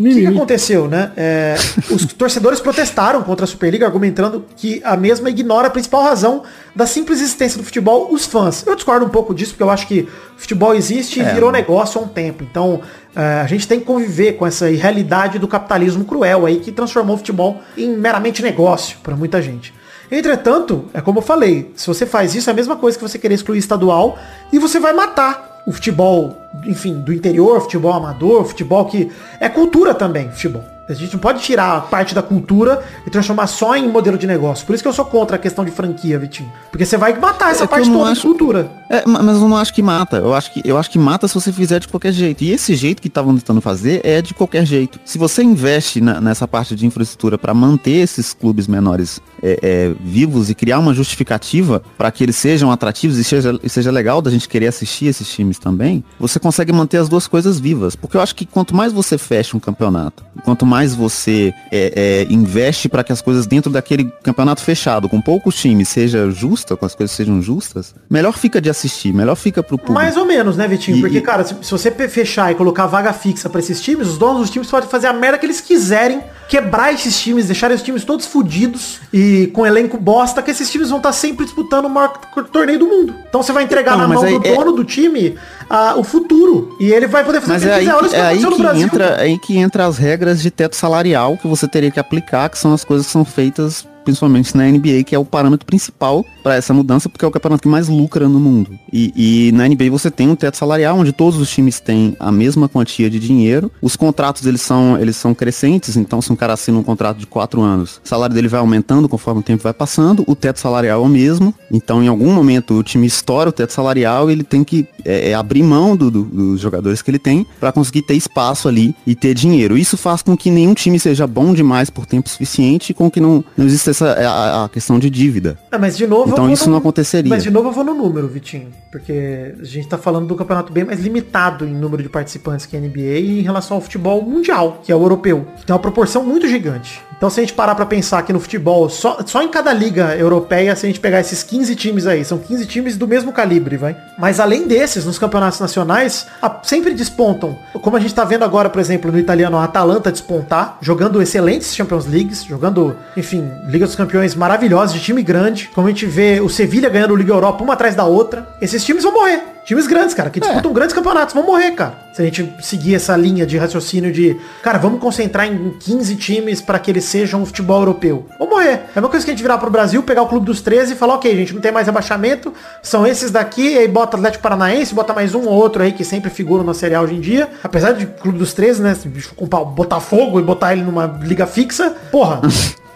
que, que aconteceu, né? É, os torcedores protestaram contra a Superliga, argumentando que a mesma ignora a principal razão da simples existência do futebol, os fãs. Eu discordo um pouco disso, porque eu acho que futebol existe e virou negócio há um tempo. Então, é, a gente tem que conviver com essa irrealidade do capitalismo cruel aí, que transformou o futebol em meramente negócio para muita gente. Entretanto, é como eu falei, se você faz isso, é a mesma coisa que você querer excluir estadual e você vai matar o futebol, enfim, do interior, futebol amador, futebol que é cultura também, futebol. A gente não pode tirar a parte da cultura e transformar só em modelo de negócio. Por isso que eu sou contra a questão de franquia, Vitinho. Porque você vai matar essa É parte toda de acho- cultura. É, ma- mas eu não acho que mata. Eu acho que, eu acho que mata se você fizer de qualquer jeito. E esse jeito que estavam tentando fazer é de qualquer jeito. Se você investe na- nessa parte de infraestrutura para manter esses clubes menores é, é, vivos e criar uma justificativa para que eles sejam atrativos e seja, e seja legal da gente querer assistir esses times também, você consegue manter as duas coisas vivas. Porque eu acho que quanto mais você fecha um campeonato, quanto mais você é, é, investe para que as coisas dentro daquele campeonato fechado, com poucos times, seja justa, com as coisas sejam justas, melhor fica de assistir, melhor fica pro público. Mais ou menos, né, Vitinho? E- Porque, e- cara, se, se você fechar e colocar vaga fixa pra esses times, os donos dos times podem fazer a merda que eles quiserem, quebrar esses times, deixar os times todos fudidos e com elenco bosta, que esses times vão estar sempre disputando o maior torneio do mundo. Então você vai entregar Então, na mão aí do é- dono do time ah, o futuro. E ele vai poder fazer Mas o que é ele quiser. Olha que, isso que é aí que Brasil. entra, é aí que entra as regras de teto salarial que você teria que aplicar, que são as coisas que são feitas principalmente na NBA, que é o parâmetro principal para essa mudança, porque é o campeonato que mais lucra no mundo. E, e na NBA você tem um teto salarial onde todos os times têm a mesma quantia de dinheiro. Os contratos eles são eles são crescentes, então se um cara assina um contrato de quatro anos, o salário dele vai aumentando conforme o tempo vai passando. O teto salarial é o mesmo. Então em algum momento o time estoura o teto salarial e ele tem que é, é, abrir mão do- do- dos jogadores que ele tem para conseguir ter espaço ali e ter dinheiro. Isso faz com que nenhum time seja bom demais por tempo suficiente com que não, não exista essa a, a questão de dívida. Ah, mas de novo. Então isso no- não aconteceria. Mas de novo eu vou no número, Vitinho. Porque a gente tá falando do campeonato bem mais limitado em número de participantes que a NBA e em relação ao futebol mundial, que é o europeu, que tem uma proporção muito gigante. Então se a gente parar pra pensar que no futebol, só, só em cada liga europeia, se a gente pegar esses 15 times aí, são 15 times do mesmo calibre, vai. Mas além desses, nos campeonatos nacionais, a- sempre despontam. Como a gente tá vendo agora, por exemplo, no italiano, a Atalanta despontar, jogando excelentes Champions Leagues, jogando, enfim, Liga dos Campeões maravilhosos, de time grande. Como a gente vê o Sevilha ganhando Liga Europa uma atrás da outra. Esses times vão morrer. Times grandes, cara, que disputam grandes campeonatos, vão morrer, cara. Se a gente seguir essa linha de raciocínio de, cara, vamos concentrar em 15 times para que eles sejam um futebol europeu. Vão morrer. É a mesma coisa que a gente virar pro Brasil, pegar o Clube dos 13 e falar, ok, gente, não tem mais rebaixamento, são esses daqui, e aí bota Atlético Paranaense, bota mais um ou outro aí que sempre figura na Série A hoje em dia. Apesar de Clube dos 13, né, se bicho comprar o Botafogo e botar ele numa liga fixa, porra.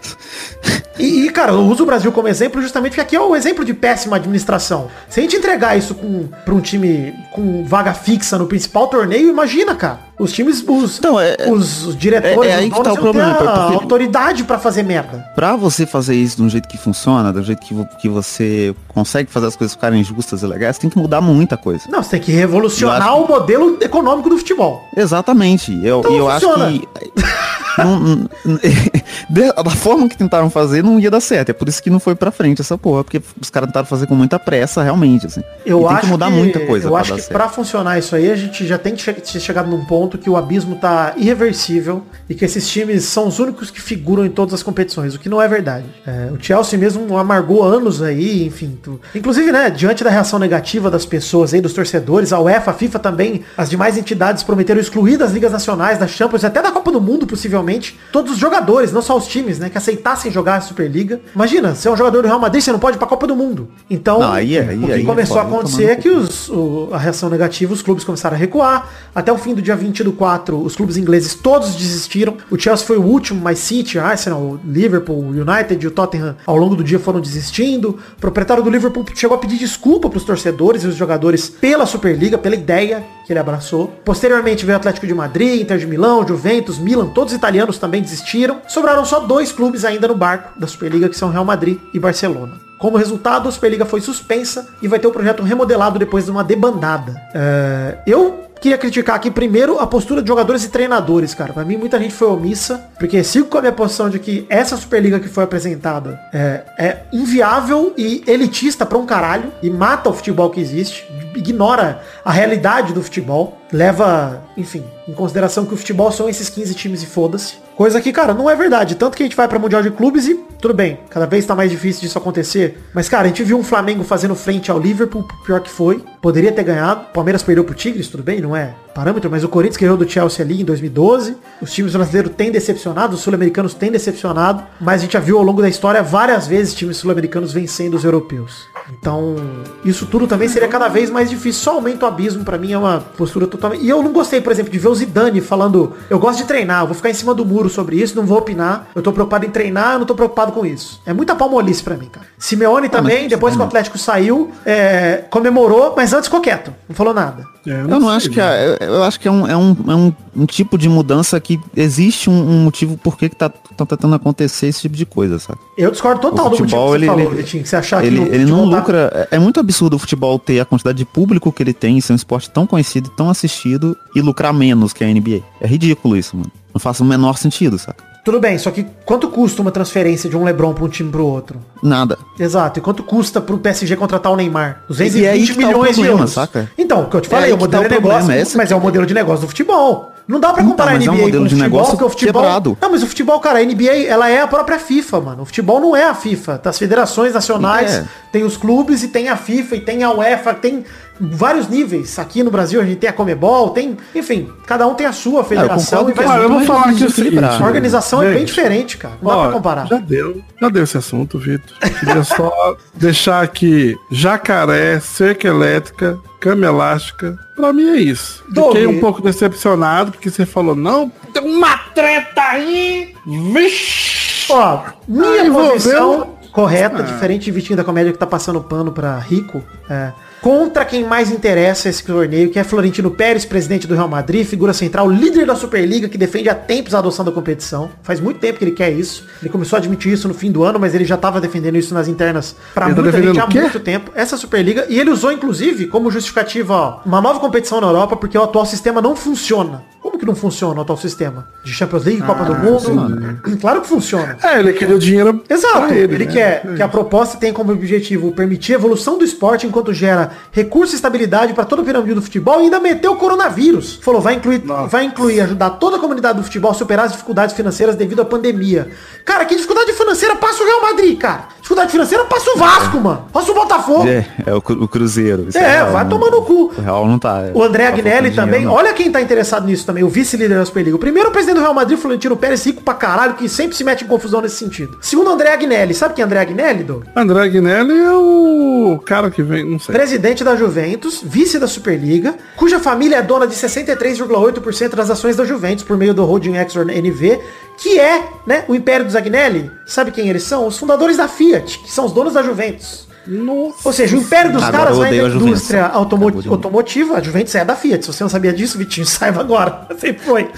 E, e, cara, eu uso o Brasil como exemplo justamente porque aqui é o exemplo de péssima administração. Se a gente entregar isso com, pra um time com vaga fixa no principal torneio, imagina, cara. Os times, os, Então, é- os diretores, é- é aí que tá o problema, a porque- autoridade pra fazer merda. Pra você fazer isso de um jeito que funciona, do jeito que, que você consegue fazer as coisas ficarem justas e legais, tem que mudar muita coisa. Não, você tem que revolucionar acho o modelo econômico do futebol. Exatamente. Eu, Então eu acho que. não- da forma que tentaram fazer, não ia dar certo. É por isso que não foi pra frente essa porra, porque os caras tentaram fazer com muita pressa, realmente, assim. Eu e tem acho que mudar muita coisa Eu pra acho que certo. pra funcionar isso aí, a gente já tem que che- ter chegado num ponto que o abismo tá irreversível e que esses times são os únicos que figuram em todas as competições, o que não é verdade. É, o Chelsea mesmo amargou anos aí, enfim. tu- Inclusive, né, diante da reação negativa das pessoas aí, dos torcedores, a UEFA, a FIFA também, as demais entidades prometeram excluir das ligas nacionais, da Champions, até da Copa do Mundo, possivelmente, todos os jogadores, não só os times, né, que aceitassem jogar a Superliga. Imagina, você é um jogador do Real Madrid, você não pode ir pra Copa do Mundo. Então, Não, aí é- aí- o que aí é começou a acontecer é que os, o- a reação negativa, os clubes começaram a recuar. Até o fim do dia 20 do 4, os clubes ingleses todos desistiram. O Chelsea foi o último, mas City, Arsenal, o Liverpool, o United e o Tottenham ao longo do dia foram desistindo. O proprietário do Liverpool chegou a pedir desculpa para os torcedores e os jogadores pela Superliga, pela ideia que ele abraçou. Posteriormente veio o Atlético de Madrid, Inter de Milão, Juventus, Milan, todos os italianos também desistiram. Sobraram só dois clubes ainda no barco da Superliga, que são Real Madrid e Barcelona. Como resultado, a Superliga foi suspensa e vai ter o projeto remodelado depois de uma debandada. É, eu queria criticar aqui primeiro a postura de jogadores e treinadores, cara. Pra mim, muita gente foi omissa, porque sigo com a minha posição de que essa Superliga que foi apresentada é, é inviável e elitista pra um caralho e mata o futebol que existe, ignora a realidade do futebol, leva, enfim, em consideração que o futebol são esses 15 times e foda-se. Coisa que, cara, não é verdade. Tanto que a gente vai pra Mundial de Clubes e tudo bem, cada vez tá mais difícil disso acontecer. Mas, cara, a gente viu um Flamengo fazendo frente ao Liverpool, pior que foi. Poderia ter ganhado. Palmeiras perdeu pro Tigres, tudo bem, não é parâmetro, mas o Corinthians ganhou do Chelsea ali em 2012. Os times brasileiros têm decepcionado, os sul-americanos têm decepcionado, mas a gente já viu ao longo da história várias vezes times sul-americanos vencendo os europeus. Então, isso tudo também seria cada vez mais difícil. Só aumenta o abismo pra mim é uma postura totalmente. E eu não gostei, por exemplo, de ver o Zidane falando, eu gosto de treinar, eu vou ficar em cima do muro sobre isso, não vou opinar. Eu tô preocupado em treinar, eu não tô preocupado com isso. É muita palmolice pra mim, cara. Simeone também, mas- depois que o Atlético saiu, é, comemorou, mas antes ficou quieto. Não falou nada. É, Eu não sei, acho que né? Eu, acho que é um, é um, é um, um tipo de mudança que existe um, um motivo por que que tá, tá tentando acontecer esse tipo de coisa, sabe? Eu discordo total O do futebol, que você ele- falou, ele- Vitinho, que você achar Ele, que ele não tá- lucra. É é muito absurdo o futebol ter a quantidade de público que ele tem, ser um esporte tão conhecido, tão assistido e lucrar menos que a NBA. É ridículo isso, mano. Não faz o menor sentido, saca? Tudo bem, só que quanto custa uma transferência de um LeBron para um time pro outro? Nada. Exato. E quanto custa pro PSG contratar o Neymar? 220 E é aí tá o milhões de problema, euros. saca? Então, o que eu te É falei, aí o que modelo tá de o problema, negócio, esse mas é o modelo de negócio do futebol. Não dá pra Então, comparar é um NBA modelo com de futebol, porque o futebol... quebrado. Não, mas o futebol, cara, a NBA, ela é a própria FIFA, mano. O futebol não é a FIFA. Tá as federações nacionais, É. tem os clubes e tem a FIFA e tem a UEFA, tem vários níveis. Aqui no Brasil a gente tem a Comebol, tem... Enfim, cada um tem a sua federação concordo e vai... que- Olha, eu vou falar o seguinte. desequilibrar. A organização é bem gente, diferente, cara. Não dá ó, pra comparar. Já deu, já deu esse assunto, Vitor. Queria só deixar aqui jacaré, cerca elétrica, cama elástica. Pra mim é isso. Fiquei um pouco decepcionado porque você falou, não, tem uma treta aí. Vixe. Ó, minha Ah, posição correta, Ah. diferente de Vitinho da Comédia que tá passando pano pra Rico, é, contra quem mais interessa esse torneio, que é Florentino Pérez, presidente do Real Madrid, figura central, líder da Superliga, que defende há tempos a adoção da competição. Faz muito tempo que ele quer isso. Ele começou a admitir isso no fim do ano, mas ele já tava defendendo isso nas internas Ele tá muita gente há muito tempo. Essa Superliga, e ele usou inclusive como justificativa, ó, uma nova competição na Europa, porque o atual sistema não funciona. Como que não funciona o atual sistema? De Champions League, Copa do Mundo? Claro que funciona. É, ele queria o dinheiro Exato. Ele, ele, né? quer que a proposta tenha como objetivo permitir a evolução do esporte enquanto gera recurso e estabilidade para toda a pirâmide do futebol e ainda meteu o coronavírus. Falou, vai incluir, Nossa. vai incluir ajudar toda a comunidade do futebol a superar as dificuldades financeiras devido à pandemia. Cara, que dificuldade financeira passa o Real Madrid, cara? Dificuldade financeira passa o Vasco, mano. Passa o Botafogo. É, é o, o Cruzeiro. Isso É, real, vai não- tomar no cu. O Real não tá. O André tá Agnelli faltando também. dinheiro. Olha quem tá interessado nisso também. O vice-líder da Superliga. O primeiro, o presidente do Real Madrid, Florentino Pérez, rico pra caralho, que sempre se mete em confusão nesse sentido. Segundo, o André Agnelli. Sabe quem é André Agnelli, Doug? André Agnelli é o cara que vem, não sei. Presidente da Juventus, vice da Superliga, cuja família é dona de 63,8% das ações da Juventus por meio do Holding Exor NV, que é, né, o Império dos Agnelli. Sabe quem eles são? Os fundadores da Fiat, que são os donos da Juventus. Nossa. Ou seja, o império dos Agora caras vai da a indústria automo- de- automotiva. A Juventus é da Fiat. Se você não sabia disso, Vitinho, saiba agora. Sempre foi.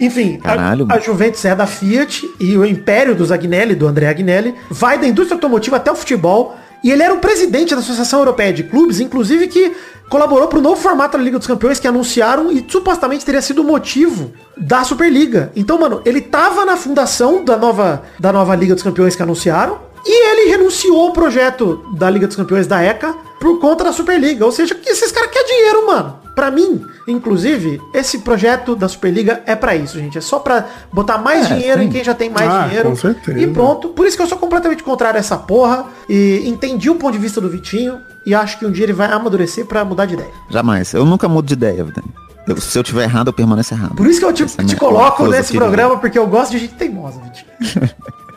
Enfim, a- Caralho, a, mano. Juventus é da Fiat e o império dos Agnelli, do André Agnelli, vai da indústria automotiva até o futebol. E ele era o presidente da Associação Europeia de Clubes, inclusive que colaborou para o novo formato da Liga dos Campeões que anunciaram e supostamente teria sido o motivo da Superliga. Então, mano, ele tava na fundação da nova, da nova Liga dos Campeões que anunciaram e ele renunciou ao projeto da Liga dos Campeões da ECA por conta da Superliga. Ou seja, que esses caras querem dinheiro, mano. Pra mim, inclusive, esse projeto da Superliga é pra isso, gente. É só pra botar mais É, dinheiro em sim. quem já tem mais Ah, dinheiro. com certeza. E pronto. Por isso que eu sou completamente contrário a essa porra. E entendi o ponto de vista do Vitinho. E acho que um dia ele vai amadurecer pra mudar de ideia. Jamais. Eu nunca mudo de ideia. Eu- se eu tiver errado, eu permaneço errado. Por isso que eu te, é te coloco nesse programa, porque eu gosto de gente teimosa, Vitinho.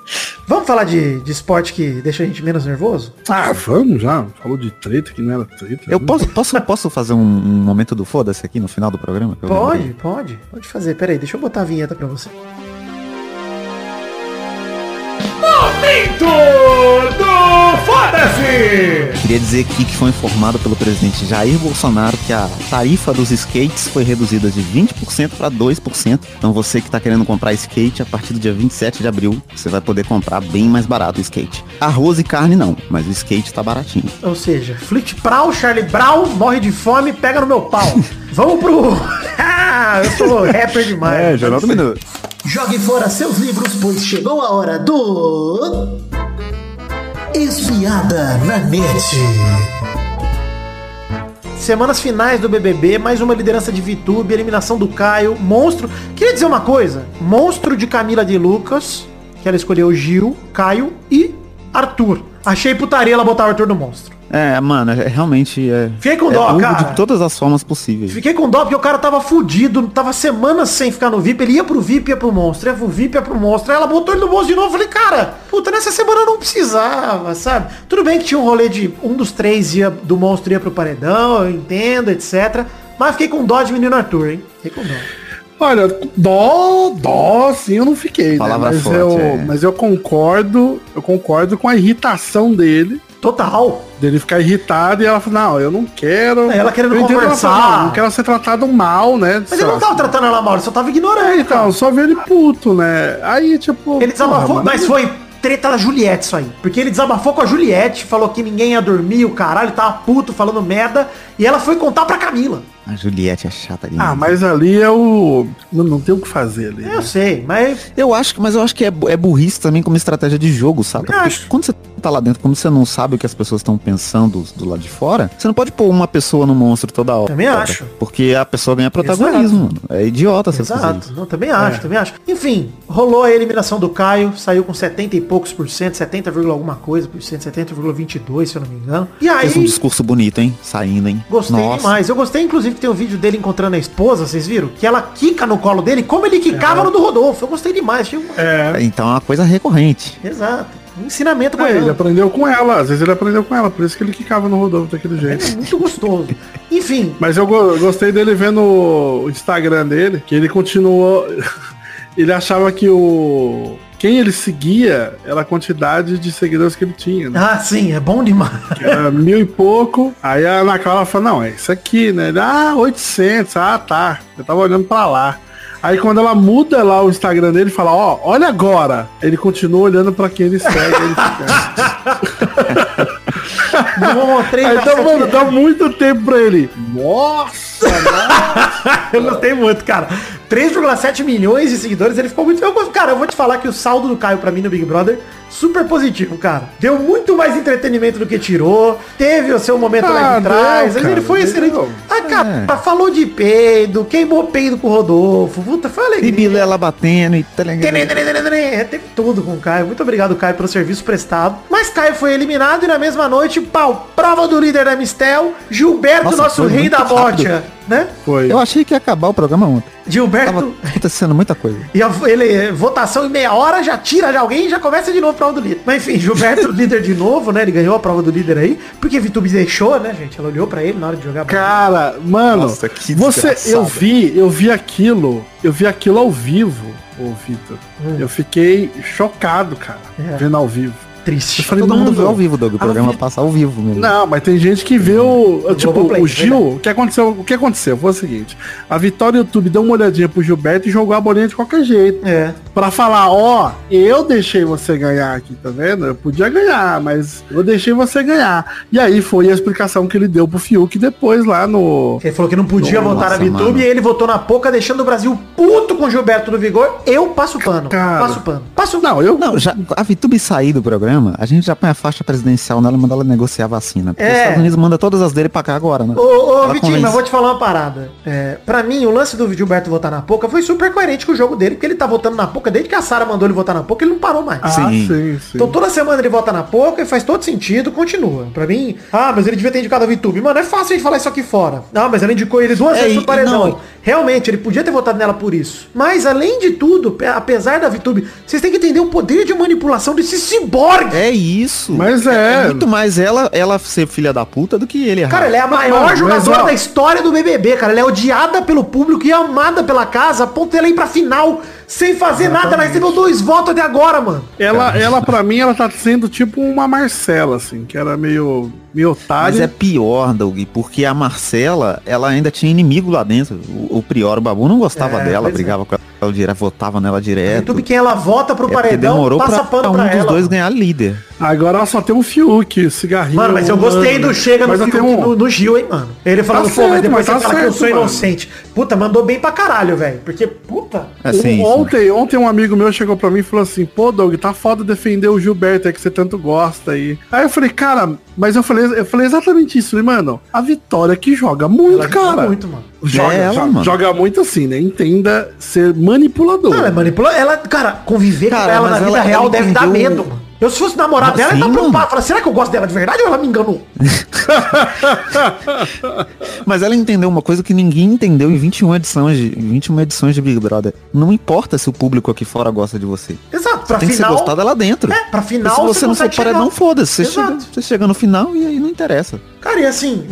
Vamos falar de, de esporte que deixa a gente menos nervoso? Ah, vamos já. Falou de treta que não era treta. Eu né? posso, posso, posso fazer um, um momento do foda-se aqui no final do programa? Pode, lembrei. pode. Pode fazer. Pera aí, deixa eu botar a vinheta pra você. Queria dizer aqui que foi informado pelo presidente Jair Bolsonaro que a tarifa dos skates foi reduzida de 20% para 2%. Então você que está querendo comprar skate, a partir do dia 27 de abril, você vai poder comprar bem mais barato o skate. Arroz e carne não, mas o skate tá baratinho. Ou seja, Flit Prau, Charlie Brown, morre de fome, pega no meu pau. Vamos pro... Ah, eu sou rapper demais. É, Geraldo Minuto. Jogue fora seus livros, pois chegou a hora do. Espiada na net. Semanas finais do BBB, mais uma liderança de VTube, eliminação do Caio, monstro. Queria dizer uma coisa, monstro de Camila de Lucas, que ela escolheu Gil, Caio e Arthur. Achei putaria ela botar o Arthur no monstro. É, mano, é, realmente é. Fiquei com é dó, burro cara. de todas as formas possíveis. Fiquei com dó porque o cara tava fudido, tava semanas sem ficar no VIP, ele ia pro VIP, ia pro monstro, ia pro VIP, ia pro monstro, aí ela botou ele no monstro de novo, eu falei, cara, puta, nessa semana eu não precisava, sabe? Tudo bem que tinha um rolê de um dos três ia do monstro ia pro paredão, eu entendo, etc. Mas fiquei com dó de menino Arthur, hein? Fiquei com dó. Olha, dó, dó, sim, eu não fiquei, né? Palavra Mas, forte, eu, é. mas eu concordo, eu concordo com a irritação dele, Total. dele ficar irritado e ela falou, não, eu não quero. É, ela querendo eu entendo conversar. Ela falou, não, não quero ser tratado mal, né? Mas ele não tava tratando ela mal, ele só tava ignorando. É, então, só ver ele puto, né? Aí, tipo. Ele desabafou, mano, mas foi treta da Juliette isso aí. Porque ele desabafou com a Juliette, falou que ninguém ia dormir, o caralho, tava puto, falando merda. E ela foi contar pra Camila. A Juliette é chata demais. Ah, mas ali é o. Não, não tem o que fazer ali. né? Eu sei, mas Eu acho que, mas eu acho que é, é burrice também como estratégia de jogo, sabe? Também Porque acho. quando você tá lá dentro, como você não sabe o que as pessoas estão pensando do lado de fora, você não pode pôr uma pessoa no monstro toda hora. Também acho. Porque a pessoa ganha protagonismo, mano. É idiota fazer Exato, isso. não, também acho, também acho. Enfim, rolou a eliminação do Caio, saiu com 70 e poucos por cento, 70, vírgula alguma coisa por cento, 70,22 se eu não me engano. E aí, Fez um discurso bonito, hein? Saindo, hein? gostei Nossa. demais. Eu gostei, inclusive, tem um vídeo dele encontrando a esposa, vocês viram? Que ela quica no colo dele, como ele quicava no do Rodolfo. Eu gostei demais. Um... É. Então é uma coisa recorrente. Exato. Um ensinamento com É, ele ele. aprendeu com ela, às vezes ele aprendeu com ela, por isso que ele quicava no Rodolfo daquele jeito. É muito gostoso. Enfim, Mas eu go- gostei dele vendo o Instagram dele, que ele continuou. ele achava que o. Quem ele seguia era a quantidade de seguidores que ele tinha, né? ah, sim, é bom demais. Era mil e pouco. Aí a Ana Clara falou, não, é isso aqui, né? Ele, ah, 800. Ah, tá. Eu tava olhando pra lá. Aí quando ela muda lá o Instagram dele, fala, ó, olha agora. Ele continua olhando pra quem ele segue. ele fica... Não, então, sete mano, dá muito tempo pra ele. Nossa, Eu gostei muito, cara. 3,7 milhões de seguidores, ele ficou muito. Eu, cara, eu vou te falar que o saldo do Caio pra mim no Big Brother, super positivo, cara. Deu muito mais entretenimento do que tirou. Teve o seu momento lá Ah, de trás. mas ele cara, foi excelente. Ah, cara, falou de peido, queimou peido com o Rodolfo. Puta, foi uma E alegria. Bilela batendo e tá? É, Teve tudo com o Caio. Muito obrigado, Caio, pelo serviço prestado. Mas Caio foi eliminado e na mesma noite, pau, prova do líder da Mistel, Gilberto, Nossa, nosso rei da rápido. Né? Foi. Eu achei que ia acabar o programa ontem. Gilberto. Tava acontecendo muita coisa. E a- ele, votação em meia hora, já tira de alguém e já começa de novo a prova do líder. Mas enfim, Gilberto líder de novo, né? Ele ganhou a prova do líder aí. Porque Vitube deixou, né, gente? Ela olhou pra ele na hora de jogar bola. Cara, mano, Nossa, que você, desgraçado. eu vi, eu vi aquilo, eu vi aquilo ao vivo, ô Vitor. Eu fiquei chocado, cara, É. vendo ao vivo. Triste. Eu falei, Todo mundo vê ao vivo, Doug. O programa vi- passa ao vivo mesmo. Não, mas tem gente que vê o. tipo, Globoplay, o Gil. O que aconteceu? O que aconteceu? Foi o seguinte: a Vitória YouTube deu uma olhadinha pro Gilberto e jogou a bolinha de qualquer jeito. É. Pra falar, ó, eu deixei você ganhar aqui, tá vendo? Eu podia ganhar, mas eu deixei você ganhar. E aí foi a explicação que ele deu pro Fiuk depois lá no. Ele falou que não podia Nossa, votar na Vitube mano. e ele votou na Poca, deixando o Brasil puto com o Gilberto do Vigor. Eu passo pano. Cara. Passo pano. Passo Não, eu. Não, já, a Vitube sair do programa problema? A gente já põe a faixa presidencial nela e manda ela negociar a vacina. Porque É. os Estados Unidos manda todas as dele pra cá agora, né? Ô, ô Ela Vitinho, mas eu vou te falar uma parada. É, pra mim, o lance do Gilberto votar na Poca foi super coerente com o jogo dele, porque ele tá votando na Poca desde que a Sara mandou ele votar na Poca, ele não parou mais. Ah, Sim. sim, sim. Então toda semana ele vota na Poca e faz todo sentido, continua. Pra mim, ah, mas ele devia ter indicado a VTube. Mano, é fácil a gente falar isso aqui fora. Ah, mas ela indicou ele duas É, vezes no paredão. não. Realmente, ele podia ter votado nela por isso. Mas além de tudo, pe- apesar da VTube, vocês têm que entender o poder de manipulação desse ciborgue. É isso. Mas é. muito mais ela, ela ser filha da puta do que ele errar. Cara, ela é a maior mas, jogadora ó. da história do BBB, cara. Ela é odiada pelo público e amada pela casa, a ponto dela ir pra final sem fazer nada. Ela recebeu dois votos até agora, mano. Ela, ela, pra mim, ela tá sendo tipo uma Marcela, assim, que era meio, meio Mas otária. é pior, Doug, porque a Marcela, ela ainda tinha inimigo lá dentro. O, o Prior, o Babu, não gostava É, dela, pois brigava com ela direto, votava nela direto. YouTube, quem ela vota pro É porque paredão, demorou passa pra, pano pra um pra dos ela. dois ganhar líder. Agora ela só tem um Fiuk, cigarrinho. Mano, mas eu gostei do Chega no, Mas Fiuk, um- no, no Gil, hein, mano. Ele falando, Tá pô, mas certo, depois mas você tá fala que eu certo, sou mano. inocente. Puta, mandou bem pra caralho, velho. Porque, puta. Assim, O- ontem, ontem um amigo meu chegou pra mim e falou assim, pô, Doug, tá foda defender o Gilberto aí que você tanto gosta aí. Aí eu falei, cara, mas eu falei, eu falei exatamente isso. Falei, mano, a Vitória que joga muito, Ela joga cara. muito, mano. Joga, É ela, joga, mano. joga muito assim, né? Entenda ser manipulador. Ela é manipula... Ela, cara, conviver Cara, com ela na vida ela- real ela deve dar medo, mano. Eu, se fosse namorar dela, ia Sim, estar preocupado. Falar, será que eu gosto dela de verdade ou ela me enganou? Mas ela entendeu uma coisa que ninguém entendeu em 21 edições de, 21 edições de Big Brother. Não importa se o público aqui fora gosta de você. Exato, pra Tem que ser final... gostada lá dentro. É, pra final se você não for paredão, chegar. foda-se. Você chega, você chega no final e aí não interessa. Cara, e assim,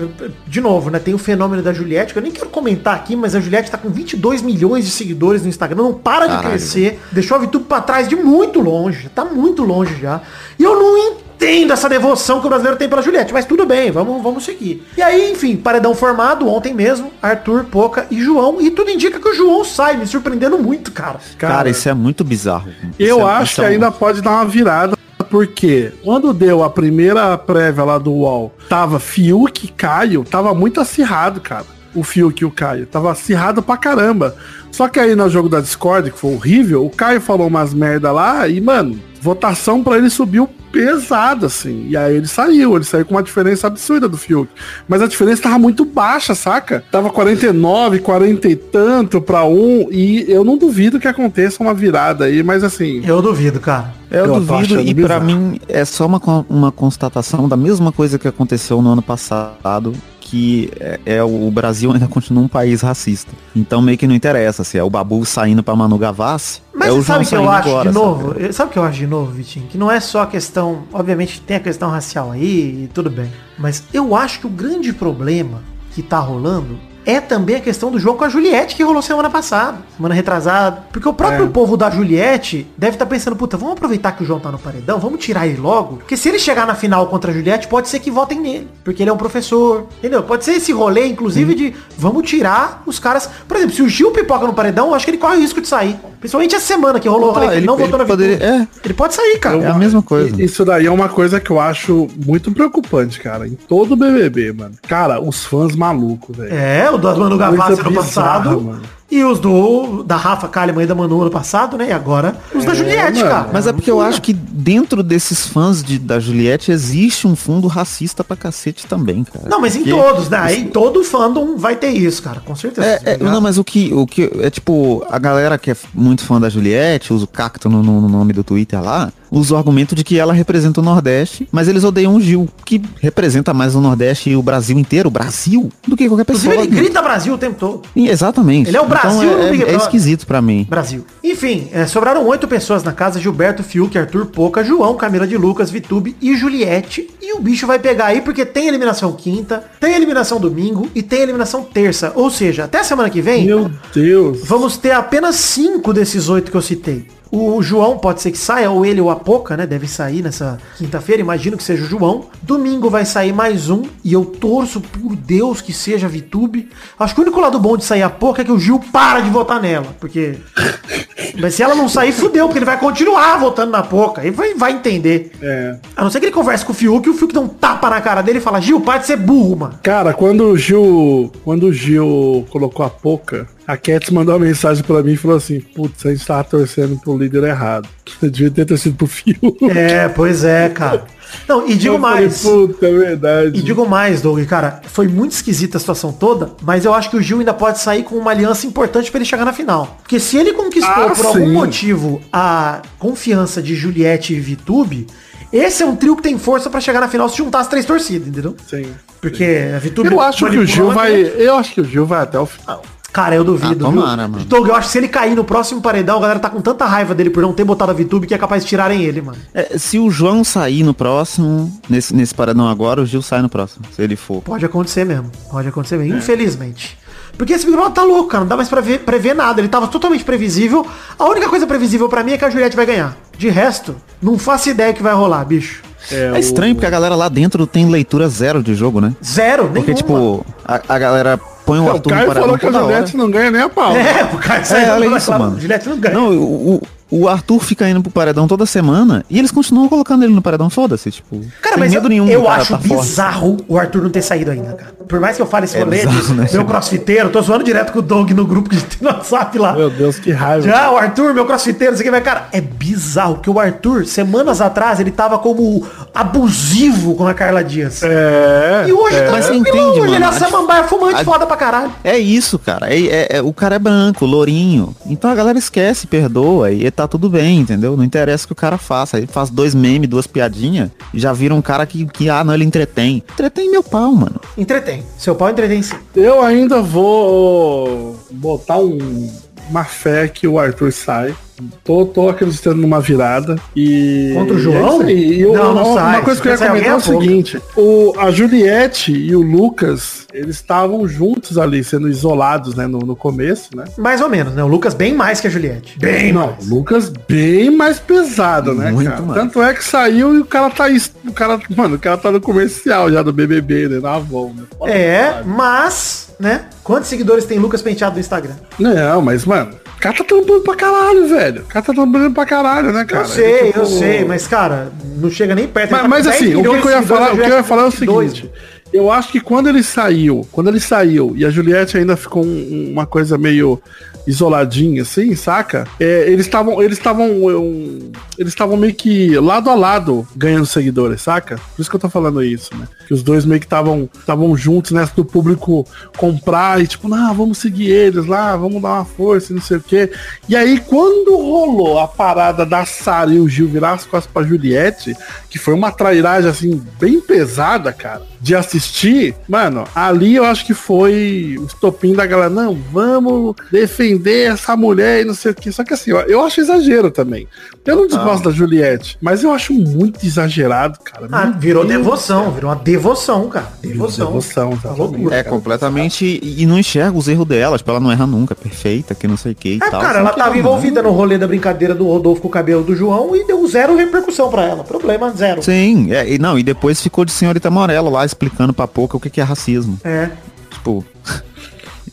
de novo, né? Tem o fenômeno da Juliette, que eu nem quero comentar aqui, mas a Juliette tá com 22 milhões de seguidores no Instagram, não para de Caralho, crescer, deixou a VTube pra trás de muito longe, tá muito longe já. E eu não entendo essa devoção que o brasileiro tem pela Juliette, mas tudo bem, vamos, vamos seguir. E aí, enfim, paredão formado ontem mesmo, Arthur, Poca e João, e tudo indica que o João sai, me surpreendendo muito, cara. Cara, isso é muito bizarro. Eu é- acho que é um- ainda pode dar uma virada, porque quando deu a primeira prévia lá do UOL, tava Fiuk e Caio, tava muito acirrado, cara. O Fiuk e o Caio. Tava acirrado pra caramba. Só que aí no jogo da Discord, que foi horrível, o Caio falou umas merda lá e, mano, votação pra ele subiu pesado, assim. E aí ele saiu, ele saiu com uma diferença absurda do Fiuk. Mas a diferença tava muito baixa, saca? Tava 49, 40 e tanto pra um. E eu não duvido que aconteça uma virada aí, mas assim. Eu duvido, cara. Eu, Eu duvido e pra bizarro. mim é só uma, uma constatação da mesma coisa que aconteceu no ano passado, que é, é o Brasil ainda continua um país racista. Então meio que não interessa se é o Babu saindo pra Manu Gavassi, Mas é o sabe o que eu acho agora, de sabe? novo? Eh, Sabe o que eu acho de novo, Vitinho? Que não é só a questão. Obviamente tem a questão racial aí e tudo bem. Mas eu acho que o grande problema que tá rolando é também a questão do jogo com a Juliette que rolou semana passada, semana retrasada. Porque o próprio É. povo da Juliette deve estar pensando, puta, vamos aproveitar que o João tá no paredão, vamos tirar ele logo. Porque se ele chegar na final contra a Juliette, pode ser que votem nele. Porque ele é um professor. Entendeu? Pode ser esse rolê, inclusive, de vamos tirar os caras. Por exemplo, se o Gil pipoca no paredão, eu acho que ele corre o risco de sair. Principalmente essa semana que rolou o Tá, rolê que ele ele- não votou na ele poderia- vitória. Ele pode sair, cara. É a mesma coisa. Isso daí é uma coisa que eu acho muito preocupante, cara. Em todo BBB, mano. Cara, os fãs malucos, velho. É, o do Manu Gavassi no bizarra, passado. mano. E os do da Rafa Kalimann e da Manu no passado, né? E agora os da Juliette, mano. cara. Mas é porque eu acho que dentro desses fãs de, da Juliette existe um fundo racista pra cacete também, cara. Não, mas em Porque- todos, né? Em todo fandom vai ter isso, cara, com certeza. É, tá é, não, mas o que, o que é tipo, a galera que é muito fã da Juliette, usa o cacto no, no- no nome do Twitter lá, usa o argumento de que ela representa o Nordeste, mas eles odeiam o Gil, que representa mais o Nordeste e o Brasil inteiro, o Brasil, do que qualquer Inclusive pessoa. ele grita Brasil o tempo todo. Exatamente. Ele é o Brasil então, no é, Big é, é esquisito pra mim. Brasil. Enfim, é, sobraram oito pessoas na casa, Gilberto, Fiuk, Arthur, Poca, João, Camila de Lucas, Vitube e Juliette. E o bicho vai pegar aí porque tem eliminação quinta, tem eliminação domingo e tem eliminação terça. Ou seja, até semana que vem, Meu Deus. vamos ter apenas cinco desses oito que eu citei. O João pode ser que saia, ou ele ou a Poca, né? Deve sair nessa quinta-feira, imagino que seja o João. Domingo vai sair mais um, e eu torço por Deus que seja a Vitube. Acho que o único lado bom de sair a Poca é que o Gil para de votar nela, porque... Mas se ela não sair, fudeu, porque ele vai continuar votando na Poca, e vai, vai entender. É. A não ser que ele converse com o Fiuk, e o Fiuk dá um tapa na cara dele e fala, Gil, para de ser burro, mano. Cara, quando o Gil. Quando o Gil colocou a Poca, A Cats mandou uma mensagem pra mim e falou assim, putz, a gente tava torcendo pro líder errado. Eu devia ter torcido pro Fio. É, pois é, cara. Não, e digo Eu falei, mais. Puta, é verdade. E digo mais, Doug, cara, foi muito esquisita a situação toda, mas eu acho que o Gil ainda pode sair com uma aliança importante pra ele chegar na final. Porque se ele conquistou Ah, por algum sim. motivo a confiança de Juliette e Vitube, esse é um trio que tem força pra chegar na final se juntar as três torcidas, entendeu? Sim. Porque a Vitube Eu acho que o Gil vai. Eu acho que o Gil vai até o final. Cara, eu duvido. Ah, tomara, viu? mano. Doug, eu acho que se ele cair no próximo paredão, a galera tá com tanta raiva dele por não ter botado a Vitube que é capaz de tirarem ele, mano. É, se o João sair no próximo, nesse, nesse paradão agora, o Gil sai no próximo, se ele for. Pode acontecer mesmo. Pode acontecer mesmo. Infelizmente. Porque esse Big Brother tá louco, cara. Não dá mais pra ver, prever nada. Ele tava totalmente previsível. A única coisa previsível pra mim é que a Juliette vai ganhar. De resto, não faço ideia que vai rolar, bicho. É estranho porque a galera lá dentro tem leitura zero de jogo, né? Zero, Porque, nenhuma. tipo, a, a galera põe o É, o Arthur no Caio falou que a hora. Juliette não ganha nem a pau. É, o cara sai É, dando olha pra isso, mano. Juliette não ganha. Não, o, o- Arthur fica indo pro paredão toda semana e eles continuam colocando ele no paredão, foda-se, tipo. Cara, sem mas medo eu, nenhum eu acho tá forte. bizarro o Arthur não ter saído ainda, cara. Por mais que eu fale esse É rolê, bizarro, né, meu crossfiteiro, tô zoando direto com o Doug no grupo que a gente tem no WhatsApp lá. Meu Deus, que raiva. Já, o Arthur, meu crossfiteiro, isso aqui vai, cara, é bizarro, porque o Arthur, semanas atrás, ele tava como abusivo com a Carla Dias. É. E hoje é. tá Mas você entende, ele é samambaia fumante a- foda pra caralho. É isso, cara. É, é- é- o cara é branco, lourinho. Então a galera esquece, perdoa e tá tudo bem, entendeu? Não interessa o que o cara faça. Ele faz dois memes, duas piadinhas e já vira um cara que, que, ah, não, ele entretém. Entretém meu pau, mano. Entretém. Seu pau entretém sim. Eu ainda vou botar um, uma fé que o Arthur sai. Tô, tô acreditando numa virada. E. Contra o João? é. E eu- Não, não uma sai. coisa que eu ia comentar é o seguinte: o, a Juliette e o Lucas, eles estavam juntos ali, sendo isolados, né, no, no começo, né? Mais ou menos, né? O Lucas bem mais que a Juliette. Bem Não, mais. o Lucas bem mais pesado, né, Muito cara? mais. Tanto é que saiu e o cara tá isso. O cara, mano, o cara tá no comercial já do BBB, né? Na Avon, né? É, mas, né? Quantos seguidores tem Lucas Penteado no Instagram? Não, mas, mano, o cara tá trampando pra caralho, velho. O cara tá trampando pra caralho, né, cara? eu sei, Tipo, eu sei, mas, cara, não chega nem perto. Mas, tá mas com 10 assim, o que, eu ia falar, o que eu ia seguidores, falar é o seguinte. Eu acho que quando ele saiu, quando ele saiu e a Juliette ainda ficou um- uma coisa meio isoladinha, assim, saca? É, eles estavam, eles estavam, um, eles estavam meio que lado a lado ganhando seguidores, saca? Por isso que eu tô falando isso, né? Que os dois meio que estavam, estavam juntos nessa do público comprar e tipo, não, vamos seguir eles lá, vamos dar uma força, não sei o quê. E aí quando rolou a parada da Sara e o Gil virar as costas pra Juliette, que foi uma trairagem assim bem pesada, cara, de assistir, mano, ali eu acho que foi o estopim da galera, não, vamos defender essa mulher e não sei o que. Só que assim, ó, eu acho exagero também. Eu não desgosto da Juliette, mas eu acho muito exagerado, cara. Ah, Meu virou Deus devoção, virou uma devoção, cara. Devoção. Devoção, Tá loucura. É, completamente. E, e não enxerga os erros dela. Tipo, ela não erra nunca, perfeita, que não sei o que e É, tal. cara, ela tava não- envolvida no rolê da brincadeira do Rodolfo com o cabelo do João e deu zero repercussão pra ela. Problema zero. Sim, é, e não, e depois ficou de senhorita Morello lá explicando pra pouco o que, que é racismo. É. Tipo.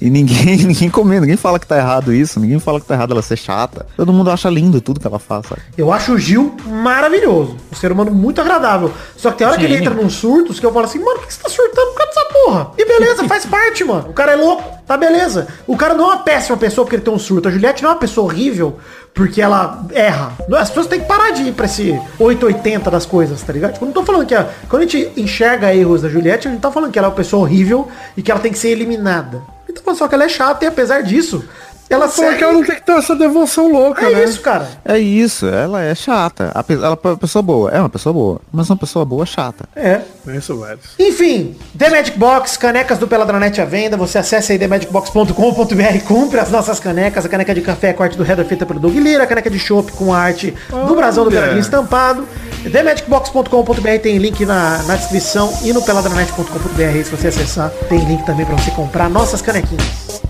E ninguém, ninguém comenta, ninguém fala que tá errado isso, ninguém fala que tá errado ela ser chata. Todo mundo acha lindo tudo que ela faz, sabe? Eu acho o Gil maravilhoso. Um ser humano muito agradável. Só que tem hora que ele Sim. entra num surtos que eu falo assim, mano, por que você tá surtando por causa dessa porra? E beleza, faz parte, mano. O cara é louco, tá beleza. O cara não é uma péssima pessoa porque ele tem um surto. A Juliette não é uma pessoa horrível porque ela erra. As pessoas têm que parar de ir pra esse 880 das coisas, tá ligado? Tipo, eu não tô falando que a, quando a gente enxerga erros da Juliette, a gente tá falando que ela é uma pessoa horrível e que ela tem que ser eliminada. Então só que ela é chata e apesar disso, ela Só segue... que ela não tem que ter essa devoção louca, É né? isso, cara. É isso, ela é chata. Ela é uma pessoa boa, é uma pessoa boa, mas uma pessoa boa chata. É. É isso, velho. Enfim, The Magic Box, canecas do Peladranet à venda. Você acessa aí themagicbox.com.br e compre as nossas canecas. A caneca de café com a arte do header feita pelo Doug Lira. A caneca de chopp com a arte do brasão do. Peladinho estampado. Themagicbox.com.br tem link na, na descrição e no peladranet.com.br se você acessar. Tem link também pra você comprar nossas canequinhas.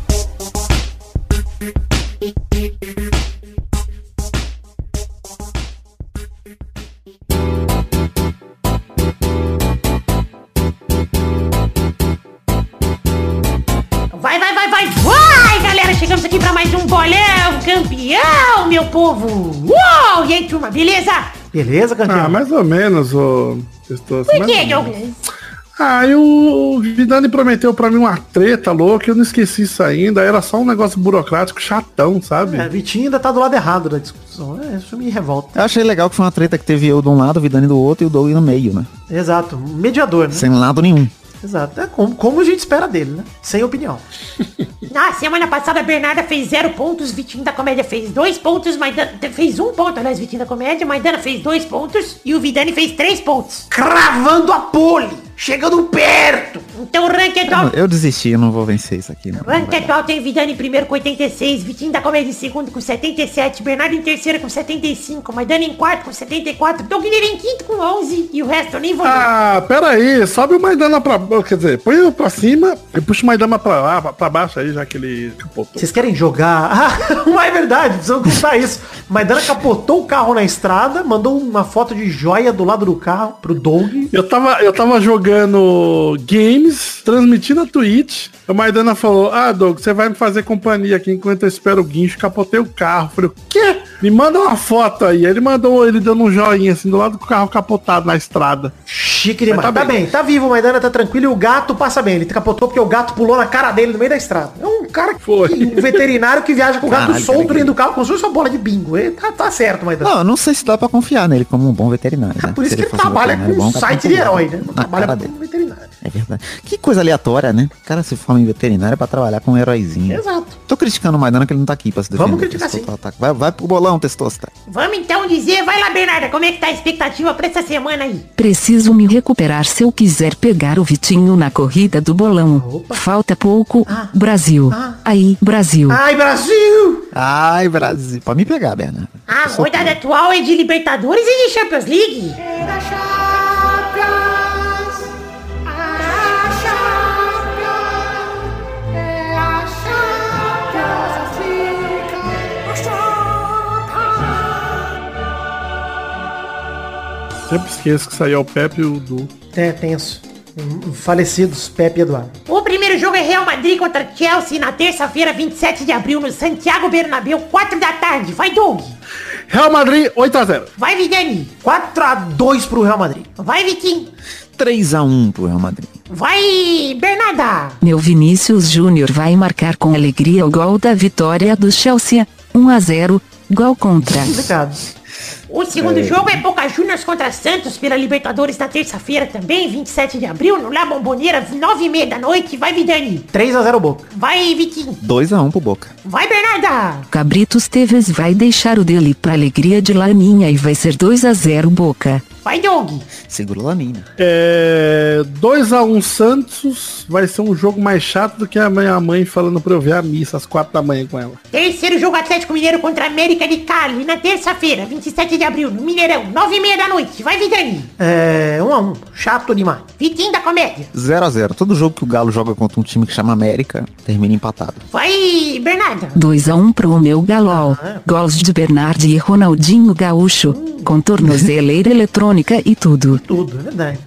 Vai, vai, vai, vai, vai, galera! Chegamos aqui pra mais um bolão campeão, meu povo! Uou! E aí, turma, beleza? Beleza, campeão? Ah, mais ou menos, ô. Estou Por que? Aí o Vidani prometeu pra mim uma treta louca, eu não esqueci isso ainda. Era só um negócio burocrático chatão, sabe? É, Vitinho ainda tá do lado errado da discussão. É, isso me revolta. Eu achei legal que foi uma treta que teve eu de um lado, o Vidani do outro e o Doug no meio, né? Exato. Mediador, né? Sem lado nenhum. Exato. É como, como a gente espera dele, né? Sem opinião. Na semana passada a Bernarda fez zero pontos, Vitinho da Comédia fez dois pontos, Maidana fez um ponto, aliás, Vitinho da Comédia, Maidana fez dois pontos e o Vidani fez três pontos. Cravando a pole! Chegando perto! Então o ranking atual, Eu desisti, eu não vou vencer isso aqui, não. ranking atual tem Vidani em primeiro com 86, Vitinho da Comédia em segundo com 77, Bernardo em terceiro com 75, Maidana em quarto com 74, Doug Lira em quinto com 11 e o resto eu nem vou. Ah, pera aí, sobe o Maidana pra quer dizer, põe o pra cima e puxa o Maidana pra lá, pra- pra baixo aí, já que ele capotou. Vocês querem jogar? Ah, não é verdade, precisamos contar isso. Maidana capotou o carro na estrada, mandou uma foto de joia do lado do carro pro Doug. Eu tava, eu tava jogando games, transmitindo a Twitch. O Maidana falou, ah, Doug, você vai me fazer companhia aqui enquanto eu espero o guincho. Capotei o carro. Falei, o quê? Me manda uma foto aí. Ele mandou ele dando um joinha assim, do lado do carro capotado na estrada. Chique demais. Tá, tá bem. bem. tá vivo, o Maidana tá tranquilo e o gato passa bem. Ele capotou porque o gato pulou na cara dele no meio da estrada. É um cara que Foi. um veterinário que viaja com o gato Caralho, solto dentro do carro fosse uma bola de bingo. Ele tá, tá certo, Maidana. Não, não sei se dá pra confiar nele como um bom veterinário. né? Por isso Se que ele um trabalha com um site de herói, né? Não na trabalha como veterinário. É verdade. Que coisa aleatória, né? O cara se forma em veterinário é pra trabalhar com um heróizinho. Exato. Tô criticando o Maidana que ele não tá aqui pra se defender. Vamos criticar sim. Vai, vai pro bolão, Testosta. Vamos então dizer, vai lá Bernarda, como é que tá a expectativa pra essa semana aí? Preciso me recuperar se eu quiser pegar o Vitinho na corrida do bolão. Falta pouco. Brasil. Aí, Brasil. Ai, Brasil! Ai, Brasil. Pode me pegar, Bernardo. A rodada atual é de Libertadores e de Champions League. Sempre esqueço que saiu o Pepe e o Du. É, tenso. Falecidos, Pepe e Eduardo. O primeiro jogo é Real Madrid contra Chelsea na terça-feira, 27 de abril, no Santiago Bernabéu, 4 da tarde. Vai, Doug. Real Madrid 8x0. Vai, Vidani. 4x2 pro Real Madrid. Vai, Vitinho. 3x1 pro Real Madrid. Vai, Bernarda. Meu Vinícius Júnior vai marcar com alegria o gol da vitória do Chelsea. 1 a 0. Gol contra. Complicado. O segundo jogo é Boca Juniors contra Santos pela Libertadores na terça-feira também, 27 de abril, no La Bombonera, 9h30 da noite. Vai, Vidani. 3x0 Boca. Vai, Vitinho. 2x1 pro Boca. Vai, Bernarda. Cabritos Teves vai deixar o dele pra alegria de Laninha e vai ser 2 a 0 Boca. Vai, Doug. Segura o Laninha. É, 2x1 Santos vai ser um jogo mais chato do que a minha mãe falando pra eu ver a missa às 4 da manhã com ela. Terceiro jogo Atlético Mineiro contra América de Cali, na terça-feira, 27 de abril, no Mineirão, 9h30 da noite. Vai, Vidani. É, 1x1. Chato demais. Vitinho da Comédia. 0x0. Todo jogo que o Galo joga contra um time que chama América termina empatado. Vai, Bernarda. 2 a 1 pro meu Galol. Gols de Bernardi e Ronaldinho Gaúcho. Com tornozeleira eletrônica e tudo. Tudo, é verdade.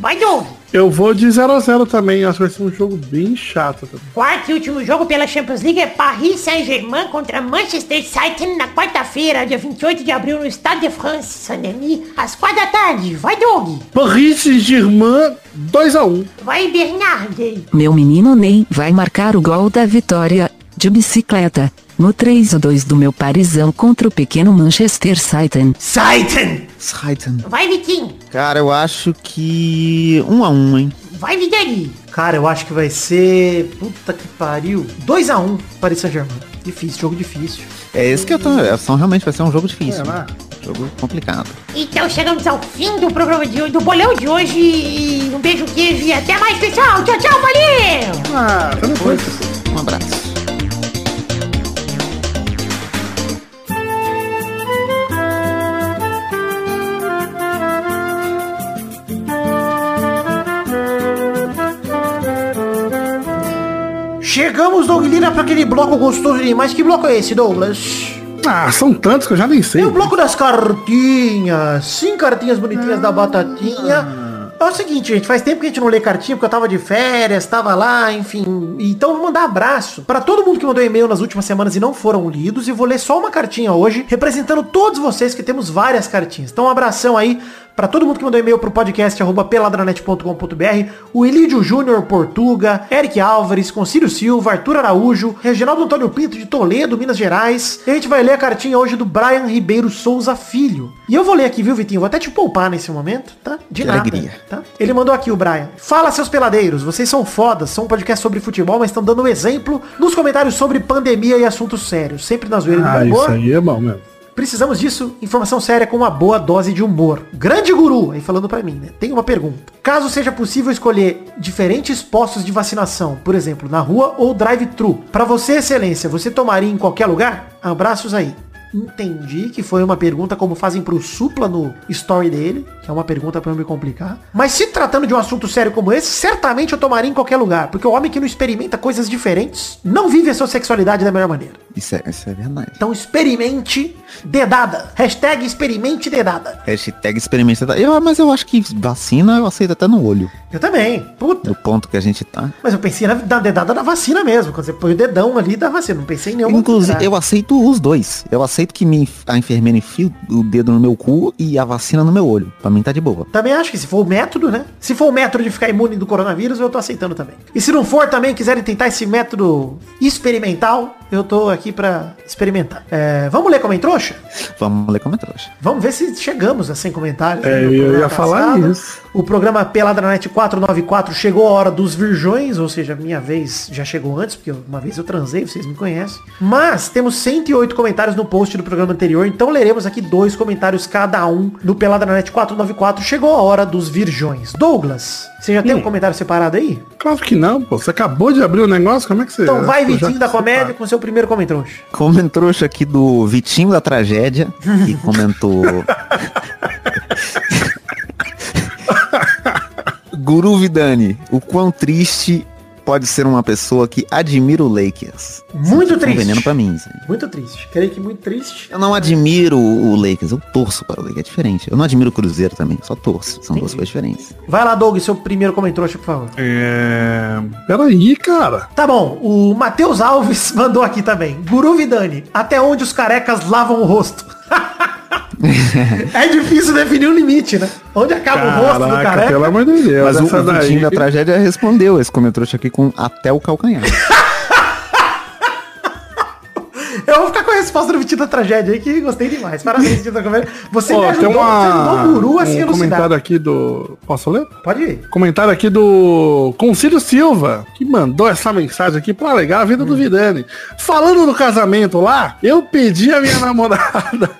Vai, Doug. Eu vou de 0x0 também, acho que vai ser um jogo bem chato também. Quarto e último jogo pela Champions League é Paris Saint-Germain contra Manchester City na quarta-feira, dia 28 de abril, no Stade de France, Saint-Denis, às 4 da tarde. Vai, Doug. Paris Saint-Germain 2x1. Vai, Bernardo. Meu menino Ney vai marcar o gol da vitória, de bicicleta, no 3 a 2 do meu parizão contra o pequeno Manchester City. Saiten! Saiten. Vai, Vitinho. Cara, eu acho que 1x1, hein? Vai, Vidani. Cara, eu acho que vai ser... Puta que pariu. 2x1 Paris Saint-Germain. Difícil, jogo difícil. É esse que eu tô. é, São, realmente vai ser um jogo difícil. É, né? Jogo complicado. Então chegamos ao fim do programa de hoje, do bolão de hoje. E um beijo, queijo e até mais, pessoal. Tchau, tchau, valeu! Ah, depois. Um abraço. Chegamos, Doug Lira, pra aquele bloco gostoso demais. Que bloco é esse, Douglas? Ah, são tantos que eu já nem sei. É o bloco das cartinhas. Sim, cartinhas bonitinhas da batatinha. É o seguinte, gente, faz tempo que a gente não lê cartinha, porque eu tava de férias, tava lá, enfim. Então vou mandar abraço para todo mundo que mandou e-mail nas últimas semanas e não foram lidos. E vou ler só uma cartinha hoje, representando todos vocês que temos várias cartinhas. Então um abração aí Pra todo mundo que mandou e-mail pro podcast arroba peladranet.com.br, o Elídio Júnior Portuga, Eric Álvares, Concílio Silva, Arthur Araújo, Reginaldo Antônio Pinto de Toledo, Minas Gerais. E a gente vai ler a cartinha hoje do Brian Ribeiro Souza Filho. E eu vou ler aqui, viu, Vitinho? Vou até te poupar nesse momento, tá? De Que nada. alegria. Tá? Ele mandou aqui o Brian. Fala, seus peladeiros. Vocês são fodas. São um podcast sobre futebol, mas estão dando um exemplo nos comentários sobre pandemia e assuntos sérios. Sempre na zoeira do Ah, humor. isso aí é bom mesmo. Precisamos disso, informação séria com uma boa dose de humor. Grande guru, aí falando pra mim, né? Tem uma pergunta. Caso seja possível escolher diferentes postos de vacinação, por exemplo, na rua ou drive-thru, pra você, excelência, você tomaria em qualquer lugar? Abraços aí. Entendi que foi uma pergunta como fazem pro Supla no story dele, que é uma pergunta eu me complicar. Mas se tratando de um assunto sério como esse, certamente eu tomaria em qualquer lugar, porque o homem que não experimenta coisas diferentes não vive a sua sexualidade da melhor maneira. Isso é, isso é verdade. Então experimente dedada. Hashtag experimente dedada. Hashtag experimenta. Eu, mas eu acho que vacina eu aceito até no olho. Eu também. Puta. Do ponto que a gente tá. Mas eu pensei na, na dedada da vacina mesmo. Quando você põe o dedão ali da vacina. Não pensei em nenhuma. Inclusive, eu aceito os dois. Eu aceito que me, a enfermeira enfie o dedo no meu cu e a vacina no meu olho. Pra mim tá de boa. Também acho que se for o método, né? Se for o método de ficar imune do coronavírus, eu tô aceitando também. E se não for também, quiserem tentar esse método experimental, eu tô aqui pra experimentar. É, vamos ler como em trouxa? Vamos ler como é trouxa. Vamos ver se chegamos a 100 comentários. É, eu programa ia falar isso. O programa Peladranet 494 chegou a hora dos virgões, ou seja, minha vez já chegou antes, porque uma vez eu transei, vocês me conhecem. Mas temos 108 comentários no post do programa anterior, então leremos aqui dois comentários cada um no Peladranet 494. Chegou a hora dos virgões. Douglas, você já tem um comentário separado aí? Claro que não, pô. Você acabou de abrir o negócio, como é que você... Então vai, Vitinho da você Comédia, tá- com seu primeiro comentrouxa. Como trouxa aqui do Vitinho da Tragédia, que comentou. Guru Vidani, o quão triste pode ser uma pessoa que admira o Lakers. Muito Um triste. veneno pra mim. Muito triste. Creio que muito triste. Eu não admiro o Lakers, eu torço para o Lakers, é diferente. Eu não admiro o Cruzeiro também, só torço. São duas coisas diferentes. Vai lá, Doug, seu primeiro comentrouxa, por favor. É... Peraí, cara. Tá bom, o Matheus Alves mandou aqui também. Guru Vidani, até onde os carecas lavam o rosto? é difícil definir um limite, né? Onde acaba o rosto do Caraca, careca? pelo amor de Deus. Mas o, essa o Vitinho daí... da Tragédia respondeu esse comentário aqui com até o calcanhar. Eu vou ficar com a resposta do Vitinho da Tragédia aí, que gostei demais. Parabéns, Vitinho da Comédia. Você me Ó, ajudou, tem você uma, o Guru a se um comentário aqui do... Posso ler? Pode ir. Comentário aqui do Concílio Silva, que mandou essa mensagem aqui pra alegar a vida Hum. do Vidani. Falando do casamento lá, eu pedi a minha namorada.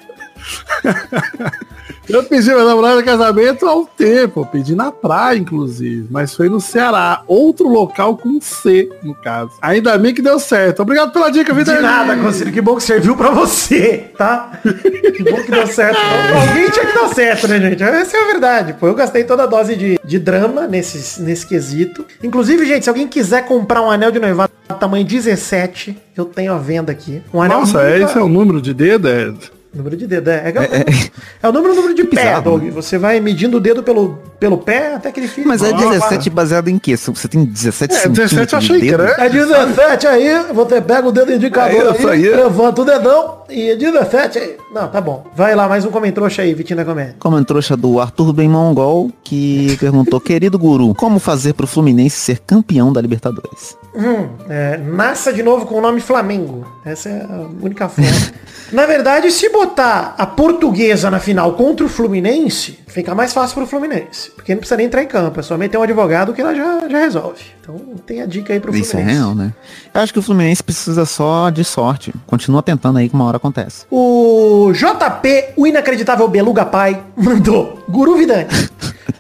eu pedi a minha namorada em casamento há um tempo. Eu pedi na praia, inclusive. Mas foi no Ceará. Outro local com C, no caso. Ainda bem que deu certo. Obrigado pela dica, De Vidani. nada, Conselho. Que bom que serviu pra você, tá? Que bom que deu certo. Alguém tinha que dar certo, né, gente? Essa é a verdade. Pô, eu gastei toda a dose de, de drama nesse, nesse quesito. Inclusive, gente, se alguém quiser comprar um anel de noivado tamanho 17, eu tenho a venda aqui. Um anel Nossa, nunca- esse é o número de dedo? É... Número de dedo, é. É, é, é o número, número de pé, bizarro, Doug. né? Você vai medindo o dedo pelo, pelo pé até que ele fica. Mas é Nossa. 17 baseado em quê? Você tem 17 É, 17 eu achei grande. É 17 aí, você pega o dedo indicador É isso aí, aí. levanta o dedão e é 17 aí. Não, tá bom. Vai lá, mais um comentrouxa aí, Vitinho da Comédia. Comentrouxa do Arthur Ben Mongol, que perguntou, querido guru, como fazer pro Fluminense ser campeão da Libertadores? Hum, é, nasça de novo com o nome Flamengo. Essa é a única forma. Na verdade, se botar a portuguesa na final contra o Fluminense, fica mais fácil pro Fluminense. Porque não precisa nem entrar em campo, é só meter um advogado que ela já, já resolve. Então tem a dica aí pro Isso é Fluminense. real, né? Eu acho que o Fluminense precisa só de sorte. Continua tentando aí que uma hora acontece. O JP, o inacreditável Beluga Pai, mandou. Guru Vidani.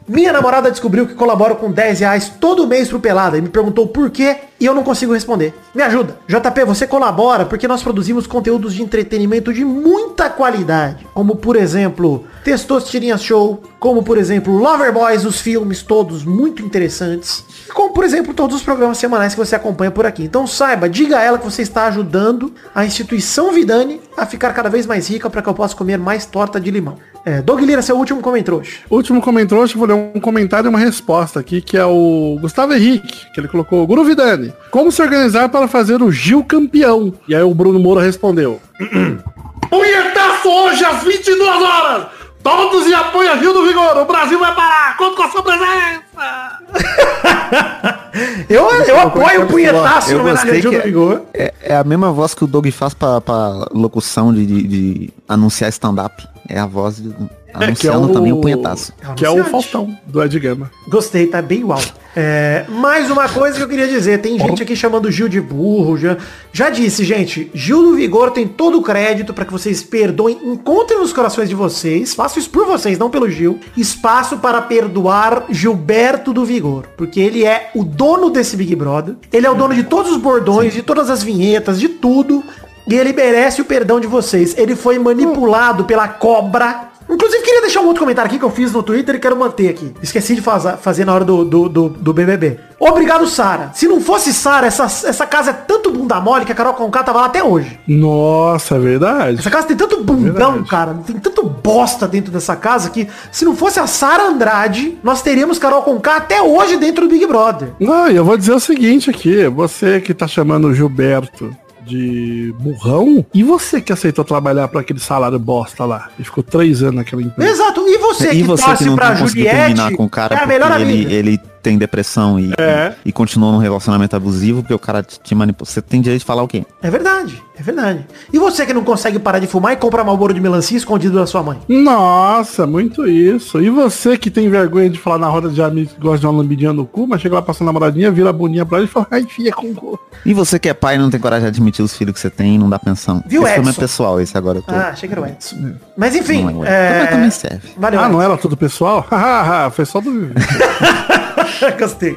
Minha namorada descobriu que colaboro com 10 reais todo mês pro Pelada e me perguntou por quê e eu não consigo responder. Me ajuda. JP, você colabora porque nós produzimos conteúdos de entretenimento de muita qualidade. Como, por exemplo, Testosterinha Show. Como, por exemplo, Lover Boys, os filmes todos muito interessantes. Como, por exemplo, todos os programas semanais que você acompanha por aqui. Então saiba, diga a ela que você está ajudando a instituição Vidani a ficar cada vez mais rica para que eu possa comer mais torta de limão. É, Doug Lira, seu último comentário. Último comentário, eu vou ler um comentário e uma resposta aqui, que é o Gustavo Henrique, que ele colocou, Guru Vidani, como se organizar para fazer o Gil campeão? E aí o Bruno Moura respondeu, Punhetaço hoje às 22 horas! Todos em apoio a Gil do Vigor! O Brasil vai parar! Conto com a sua presença! Eu, eu apoio o punhetaço no homenagem que do Vigor. É, é a mesma voz que o Doug faz pra, pra locução de, de- de anunciar stand-up. É a voz de, anunciando o- também o punhetaço. Que é o. Faustão, do Ed Gama. Gostei, tá bem igual. É, mais uma coisa que eu queria dizer, tem gente aqui chamando Gil de burro. Já, já disse, gente, Gil do Vigor tem todo o crédito para que vocês perdoem, encontrem nos corações de vocês, faço isso por vocês, não pelo Gil, espaço para perdoar Gilberto do Vigor, porque ele é o dono desse Big Brother, ele é o dono de todos os bordões, de todas as vinhetas, de tudo, e ele merece o perdão de vocês. Ele foi manipulado pela cobra Inclusive, queria deixar um outro comentário aqui que eu fiz no Twitter e quero manter aqui. Esqueci de faza- fazer na hora do, do, do, do BBB. Obrigado, Sara. Se não fosse Sara, essa, essa casa é tanto bunda mole que a Carol Conká tava lá até hoje. Nossa, é verdade. Essa casa tem tanto bundão, Verdade. cara. Tem tanto bosta dentro dessa casa que se não fosse a Sara Andrade, nós teríamos Carol Conká até hoje dentro do Big Brother. Não, e eu vou dizer o seguinte aqui, você que tá chamando o Gilberto de burrão, e você que aceitou trabalhar para aquele salário bosta lá? E ficou três anos naquela empresa. Exato. E você e que você torce que não pra Juliette, com o cara é a melhor ele, amiga. ele tem depressão e, É. e, e continua num relacionamento abusivo porque o cara te, te manipula. Você tem direito de falar o quê? É verdade, é verdade. E você que não consegue parar de fumar e compra malboro de melancia escondido da sua mãe? Nossa, muito isso. E você que tem vergonha de falar na roda de amigos que gosta de uma lambidinha no cu, mas chega lá passando namoradinha, vira a boninha pra ele e fala, ai, filha com cu. E você que é pai e não tem coragem de admitir os filhos que você tem e não dá pensão. Viu, esse mais Edson? pessoal, esse agora eu tô. Ah, achei que era o Edson. Mas enfim, Não é é... Também- serve. Valeu, ah, não Edson. era tudo pessoal? Hahaha, foi só do... Gostei.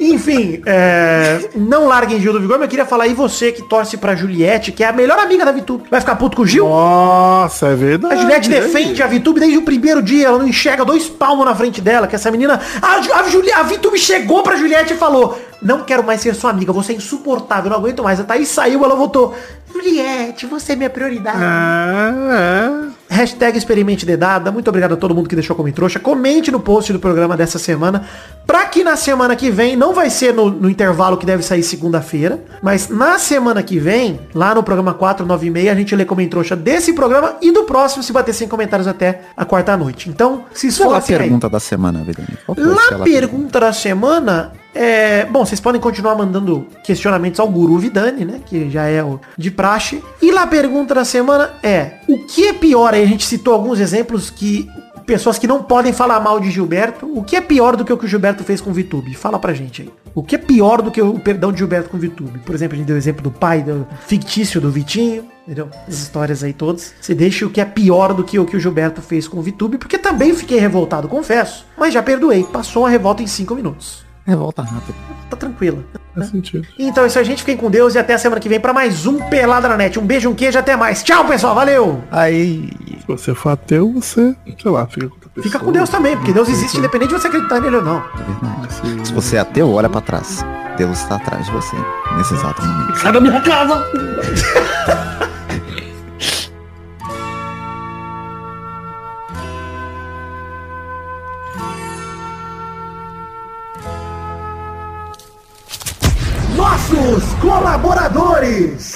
Enfim, é, não larguem Gil do Vigor, mas eu queria falar, e você que torce pra Juliette, que é a melhor amiga da VTube, vai ficar puto com o Gil? Nossa, é verdade. A Juliette defende a VTube desde o primeiro dia, ela não enxerga dois palmos na frente dela, que essa menina... A, a, Juli, a VTube chegou pra Juliette e falou, não quero mais ser sua amiga, você é insuportável, não aguento mais. A Thaís saiu, ela voltou, Juliette, você é minha prioridade. É, é. Hashtag experimente dedada. Muito obrigado a todo mundo que deixou como trouxa. Comente no post do programa dessa semana. Pra que na semana que vem, não vai ser no, no intervalo que deve sair segunda-feira, mas na semana que vem, lá no programa 4, 9 e meia, a gente lê como trouxa desse programa e do próximo se bater 100 comentários até a quarta noite. Então, se Qual a esforcem aí. pergunta da semana, Vidani? Lá pergunta da semana é. Bom, vocês podem continuar mandando questionamentos ao Guru Vidani, né? Que já é o de praxe. E lá pergunta da semana é: o que é pior? Aí a gente citou alguns exemplos que. Pessoas que não podem falar mal de Gilberto. O que é pior do que o que o Gilberto fez com o Vitube? Fala pra gente aí. O que é pior do que o perdão de Gilberto com o Vitube? Por exemplo, a gente deu o exemplo do pai do fictício do Vitinho. Entendeu? As histórias aí todas. Você deixa o que é pior do que o que o Gilberto fez com o Vitube, porque também fiquei revoltado, confesso. Mas já perdoei. Passou a revolta em 5 minutos. Revolta rápido. Tá tranquila. Faz sentido. Então é isso aí, gente. Fiquem com Deus e até a semana que vem pra mais um Pelada na Net. Um beijo, um queijo, até mais. Tchau, pessoal. Valeu. Aí. Se você for ateu, você, sei lá, fica com outra pessoa. Fica com Deus também, porque Deus existe independente de você acreditar nele ou não. Se você é ateu, olha pra trás. Deus está atrás de você. Nesse exato momento. Sai da minha casa! Nossos colaboradores.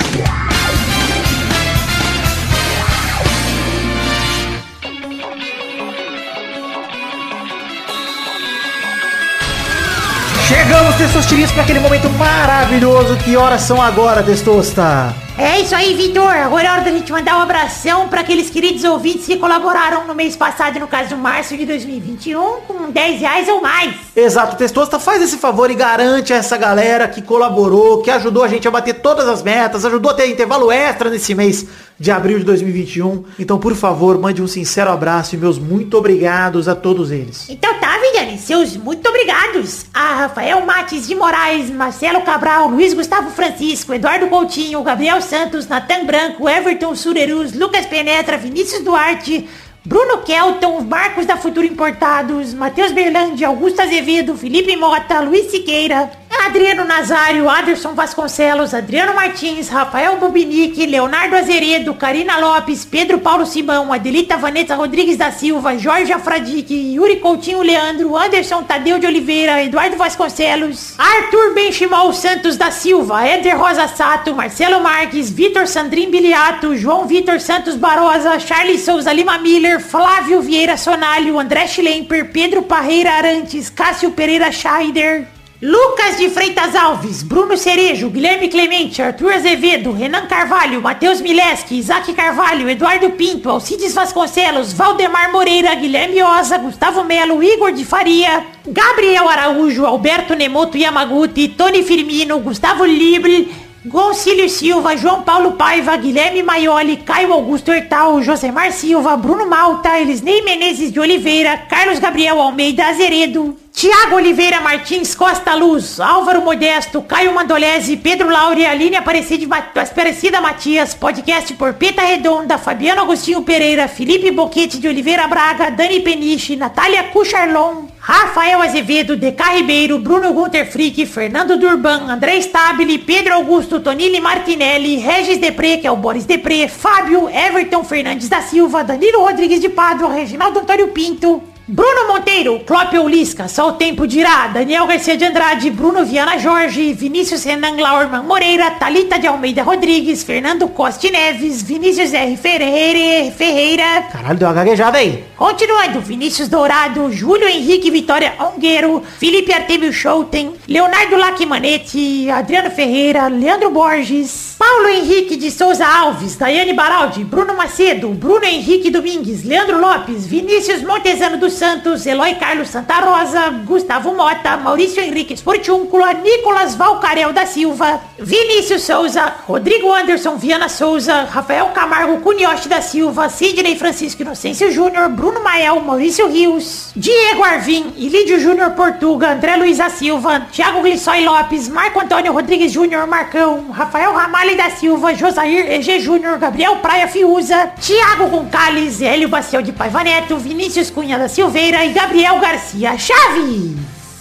Chegamos, Testosterinhas, para aquele momento maravilhoso. Que horas são agora, Testosta? É isso aí, Vitor. Agora é hora da gente mandar um abração para aqueles queridos ouvintes que colaboraram no mês passado, no caso, março de 2021, com 10 reais ou mais. Exato, Testosta, faz esse favor e garante a essa galera que colaborou, que ajudou a gente a bater todas as metas, ajudou a ter intervalo extra nesse mês de abril de 2021. Então, por favor, mande um sincero abraço e meus muito obrigados a todos eles. Então tá, Vidani, seus muito obrigados. A Rafael Mates de Moraes, Marcelo Cabral, Luiz Gustavo Francisco, Eduardo Coutinho, Gabriel Santos, Natan Branco, Everton Surerus, Lucas Penetra, Vinícius Duarte, Bruno Kelton, Marcos da Futuro Importados, Matheus Berlandi, Augusto Azevedo, Felipe Mota, Luiz Siqueira, Adriano Nazário, Aderson Vasconcelos, Adriano Martins, Rafael Bubinique, Leonardo Azeredo, Karina Lopes, Pedro Paulo Simão, Adelita Vanessa Rodrigues da Silva, Jorge Afradique, Yuri Coutinho Leandro, Anderson Tadeu de Oliveira, Eduardo Vasconcelos, Arthur Benchimol Santos da Silva, Éder Rosa Sato, Marcelo Marques, Vitor Sandrin Biliato, João Vitor Santos Barosa, Charles Souza Lima Miller, Flávio Vieira Sonalho, André Schlemper, Pedro Parreira Arantes, Cássio Pereira Scheider, Lucas de Freitas Alves, Bruno Cerejo, Guilherme Clemente, Arthur Azevedo, Renan Carvalho, Matheus Mileski, Isaac Carvalho, Eduardo Pinto, Alcides Vasconcelos, Valdemar Moreira, Guilherme Oza, Gustavo Melo, Igor de Faria, Gabriel Araújo, Alberto Nemoto Yamaguchi, Tony Firmino, Gustavo Libre, Gonçalves Silva, João Paulo Paiva, Guilherme Maioli, Caio Augusto Hertal, Josemar Silva, Bruno Malta, Elisnei Menezes de Oliveira, Carlos Gabriel Almeida Azeredo, Tiago Oliveira Martins Costa Luz, Álvaro Modesto, Caio Mandolese, Pedro Laure, Aline Aparecida, Aparecida Matias, podcast por Peta Redonda, Fabiano Agostinho Pereira, Felipe Boquete de Oliveira Braga, Dani Peniche, Natália Cucharlon, Rafael Azevedo, DK Ribeiro, Bruno Gunter Frick, Fernando Durban, André Stabile, Pedro Augusto, Tonini Martinelli, Regis Depré, que é o Boris Depré, Fábio, Everton Fernandes da Silva, Danilo Rodrigues de Pádua, Reginaldo Antônio Pinto, Bruno Monteiro, Clópio Lisca, só o tempo dirá, Daniel Garcia de Andrade, Bruno Viana Jorge, Vinícius Renan Laurman Moreira, Talita de Almeida Rodrigues, Fernando Costa Neves, Vinícius R. Ferreira, Ferreira, Caralho, deu uma gaguejada aí. Continuando, Vinícius Dourado, Júlio Henrique Vitória Ongueiro, Felipe Artemio Schouten, Leonardo Lacimanetti, Adriano Ferreira, Leandro Borges, Paulo Henrique de Souza Alves, Daiane Baraldi, Bruno Macedo, Bruno Henrique Domingues, Leandro Lopes, Vinícius Montezano dos Santos, Eloy Carlos Santa Rosa, Gustavo Mota, Maurício Henrique Esportiúncula, Nicolas Valcarel da Silva, Vinícius Souza, Rodrigo Anderson Viana Souza, Rafael Camargo Cunioche da Silva, Sidney Francisco Inocêncio Júnior, Bruno Mael, Maurício Rios, Diego Arvim, Ilídio Júnior Portuga, André Luiz da Silva, Thiago Glissói Lopes, Marco Antônio Rodrigues Júnior Marcão, Rafael Ramalho da Silva, Josair EG Júnior, Gabriel Praia Fiuza, Thiago Goncalves, Hélio Baciel de Paiva Neto, Vinícius Cunha da Silveira e Gabriel Garcia Chaves.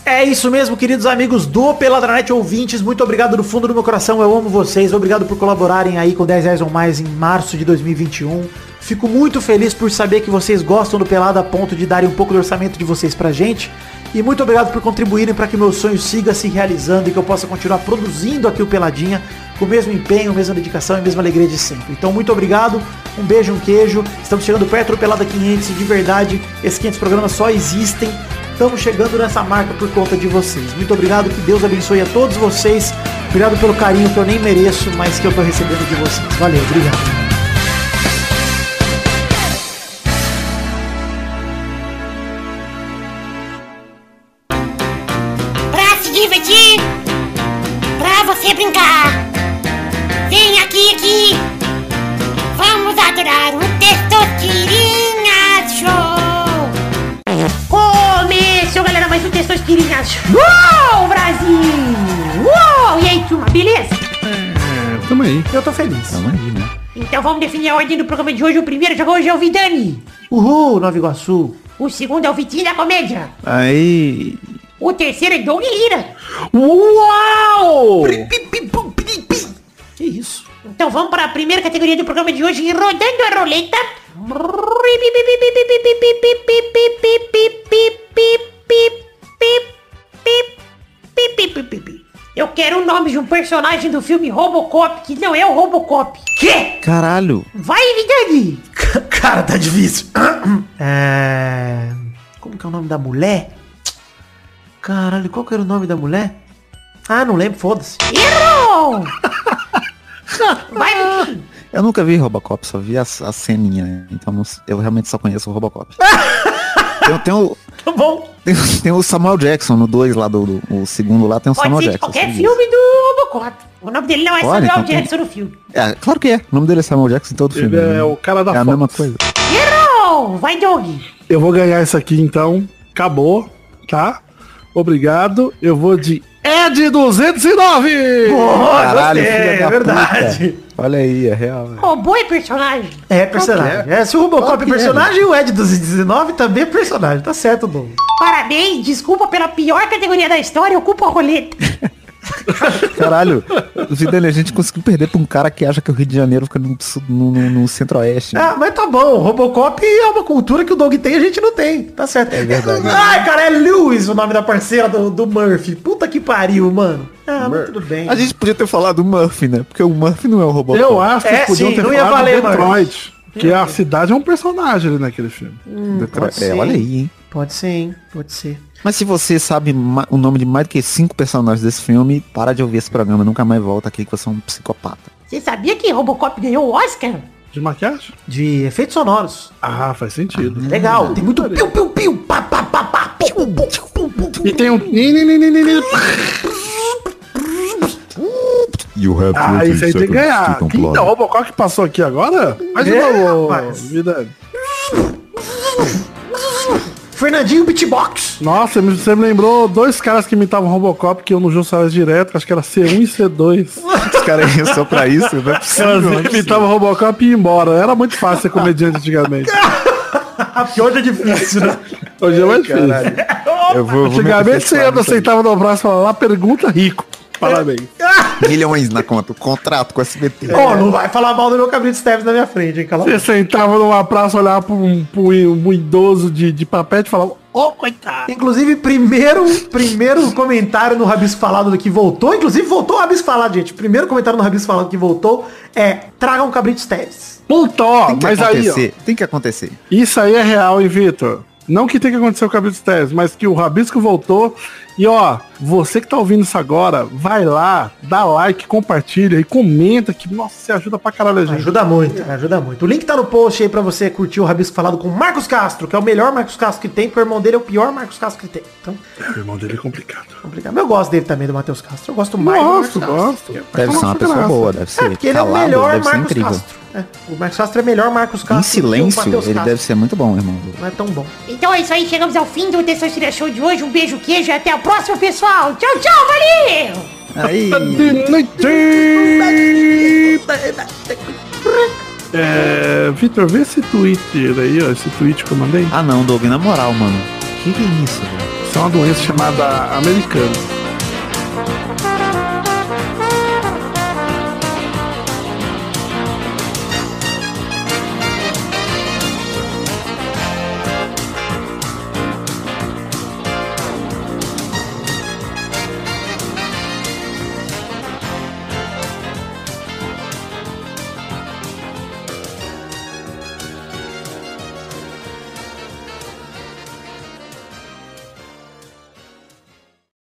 É isso mesmo, queridos amigos do Peladranet ouvintes. Muito obrigado do fundo do meu coração. Eu amo vocês. Obrigado por colaborarem aí com 10 reais ou mais em março de 2021. Fico muito feliz por saber que vocês gostam do Pelado a ponto de darem um pouco do orçamento de vocês pra gente. E muito obrigado por contribuírem para que meu sonho siga se realizando e que eu possa continuar produzindo aqui o Peladinha com o mesmo empenho, mesma dedicação e mesma alegria de sempre. Então, muito obrigado, um beijo, um queijo. Estamos chegando perto do Pelada 500 e de verdade, esses 500 programas só existem. Estamos chegando nessa marca por conta de vocês. Muito obrigado, que Deus abençoe a todos vocês. Obrigado pelo carinho que eu nem mereço, mas que eu tô recebendo de vocês. Valeu, obrigado. Tamo aí. Eu tô feliz. Tamo aí, né? Então vamos definir a ordem do programa de hoje. O primeiro já hoje é o Vidani. Uhul, Nova Iguaçu. O segundo é o Vitinho da Comédia. Aí. O terceiro é Doug Lira. Uau! Que isso? Então vamos para a primeira categoria do programa de hoje, rodando a roleta. Eu quero o nome de um personagem do filme Robocop, que não é o Robocop. Que? Caralho. Vai, Vidani! Cara, tá difícil. É... Como que é o nome da mulher? Caralho, qual que era o nome da mulher? Ah, não lembro, foda-se. Errou! Vai! Eu nunca vi Robocop, só vi a, a ceninha, né? Então eu realmente só conheço o Robocop. tem, tem, o, Tá bom. tem, tem o Samuel Jackson no 2 lá do, do- O segundo lá tem o Pode Samuel Jackson. qualquer filme do Robocop. O nome dele não é Pode, Samuel então tem- Jackson no filme. É, claro que é. O nome dele é Samuel Jackson em todo filme. Ele é né? o cara da É a foto. mesma coisa. Errou! Vai, Doug! Eu vou ganhar isso aqui então. Acabou, tá? Obrigado. Eu vou de Ed 209! Caralho, gostei, filha da é verdade. puta. Olha aí, é real. né? Robô é personagem. É personagem. É, se o Robocop é é, personagem, o Ed 219 também é personagem. Tá certo, Dom. Parabéns, desculpa pela pior categoria da história, ocupa a roleta. Caralho, Zidane, a gente conseguiu perder pra um cara que acha que o Rio de Janeiro fica no, no- no- no centro-oeste. Ah, mas tá bom, Robocop é uma cultura que o Doug tem e a gente não tem. Tá certo. É verdade. Ai, cara, é Lewis o nome da parceira do, do Murphy. Puta que pariu, mano. Ah, mas tudo bem. A gente podia ter falado do Murphy, né? Porque o Murphy não é o Robocop. Eu acho que É, podiam sim, ter não ia falado valer, Detroit. Que a cidade é um personagem ali naquele filme. Detroit. pode É, ser. olha aí, hein? Pode ser, hein? Pode ser. Mas se você sabe o nome de mais do que cinco personagens desse filme, para de ouvir esse programa. Nunca mais volta aqui que você é um psicopata. Você sabia que Robocop ganhou o Oscar? De maquiagem? De efeitos sonoros. Ah, faz sentido. Legal. Tem muito piu, piu, piu. Pá, pá, pá, pá. Piu, piu, piu, piu, piu. E tem um. ni, ni. Ah, isso aí tem que ganhar. Então, o Robocop passou aqui agora? Mas de É, novo, rapaz. vida. Fernandinho Beatbox. Nossa, você me lembrou dois caras que imitavam Robocop que eu no Jô Soares direto, acho que era C1 e C2. Os caras iam só pra isso, não é possível, não é imitavam Robocop e ia embora. Era muito fácil ser comediante antigamente. Porque hoje é difícil, né? Hoje é mais difícil. Eu vou, eu vou me Antigamente você aceitava no braço e falava lá, pergunta rico. Parabéns. Milhões na conta, o contrato com o SBT. Ó, não vai falar mal do meu Cabrito Steves na minha frente, hein? Cala Você sentava numa praça, olhava pra um, pra um- um idoso de, de papete e falava, ô coitado. Inclusive, primeiro, primeiro comentário no Rabisco Falado do que voltou. Inclusive, voltou o Rabisco Falado, gente. Primeiro comentário no Rabisco Falado que voltou é Tragam Cabrito Steves. Puta, ó, Tem que mas aí, ó, acontecer, tem que acontecer. isso aí é real, hein, Vitor? Não que tenha que acontecer com o Cabelo Tese, mas que o Rabisco voltou. E ó, você que tá ouvindo isso agora, vai lá, dá like, compartilha e comenta que, nossa, você ajuda pra caralho a gente. Ajuda muito, ajuda muito. O link tá no post aí pra você curtir o Rabisco Falado com o Marcos Castro, que é o melhor Marcos Castro que tem, porque o irmão dele é o pior Marcos Castro que tem. Então, O irmão dele é complicado. complicado. Mas eu gosto dele também, do Matheus Castro. Eu gosto mais Gosto, do Marcos gosto. Castro. Deve ser uma pessoa graça. boa, deve ser. É, porque ele é o melhor Marcos incrível. Castro. É, o Marcos Castro é melhor Marcos Castro Em que o silêncio, ele Castro. deve ser muito bom, irmão. Não é tão bom. Então é isso aí, chegamos ao fim do Testosterinha Show de hoje. Um beijo, queijo e até a próxima, pessoal. Tchau, tchau, valeu! Aí, De noite! É, Vitor, vê esse Twitter aí, ó, esse tweet que eu mandei. ah não, Doug, na moral, mano. Que que é isso, velho? Isso é uma doença chamada americana.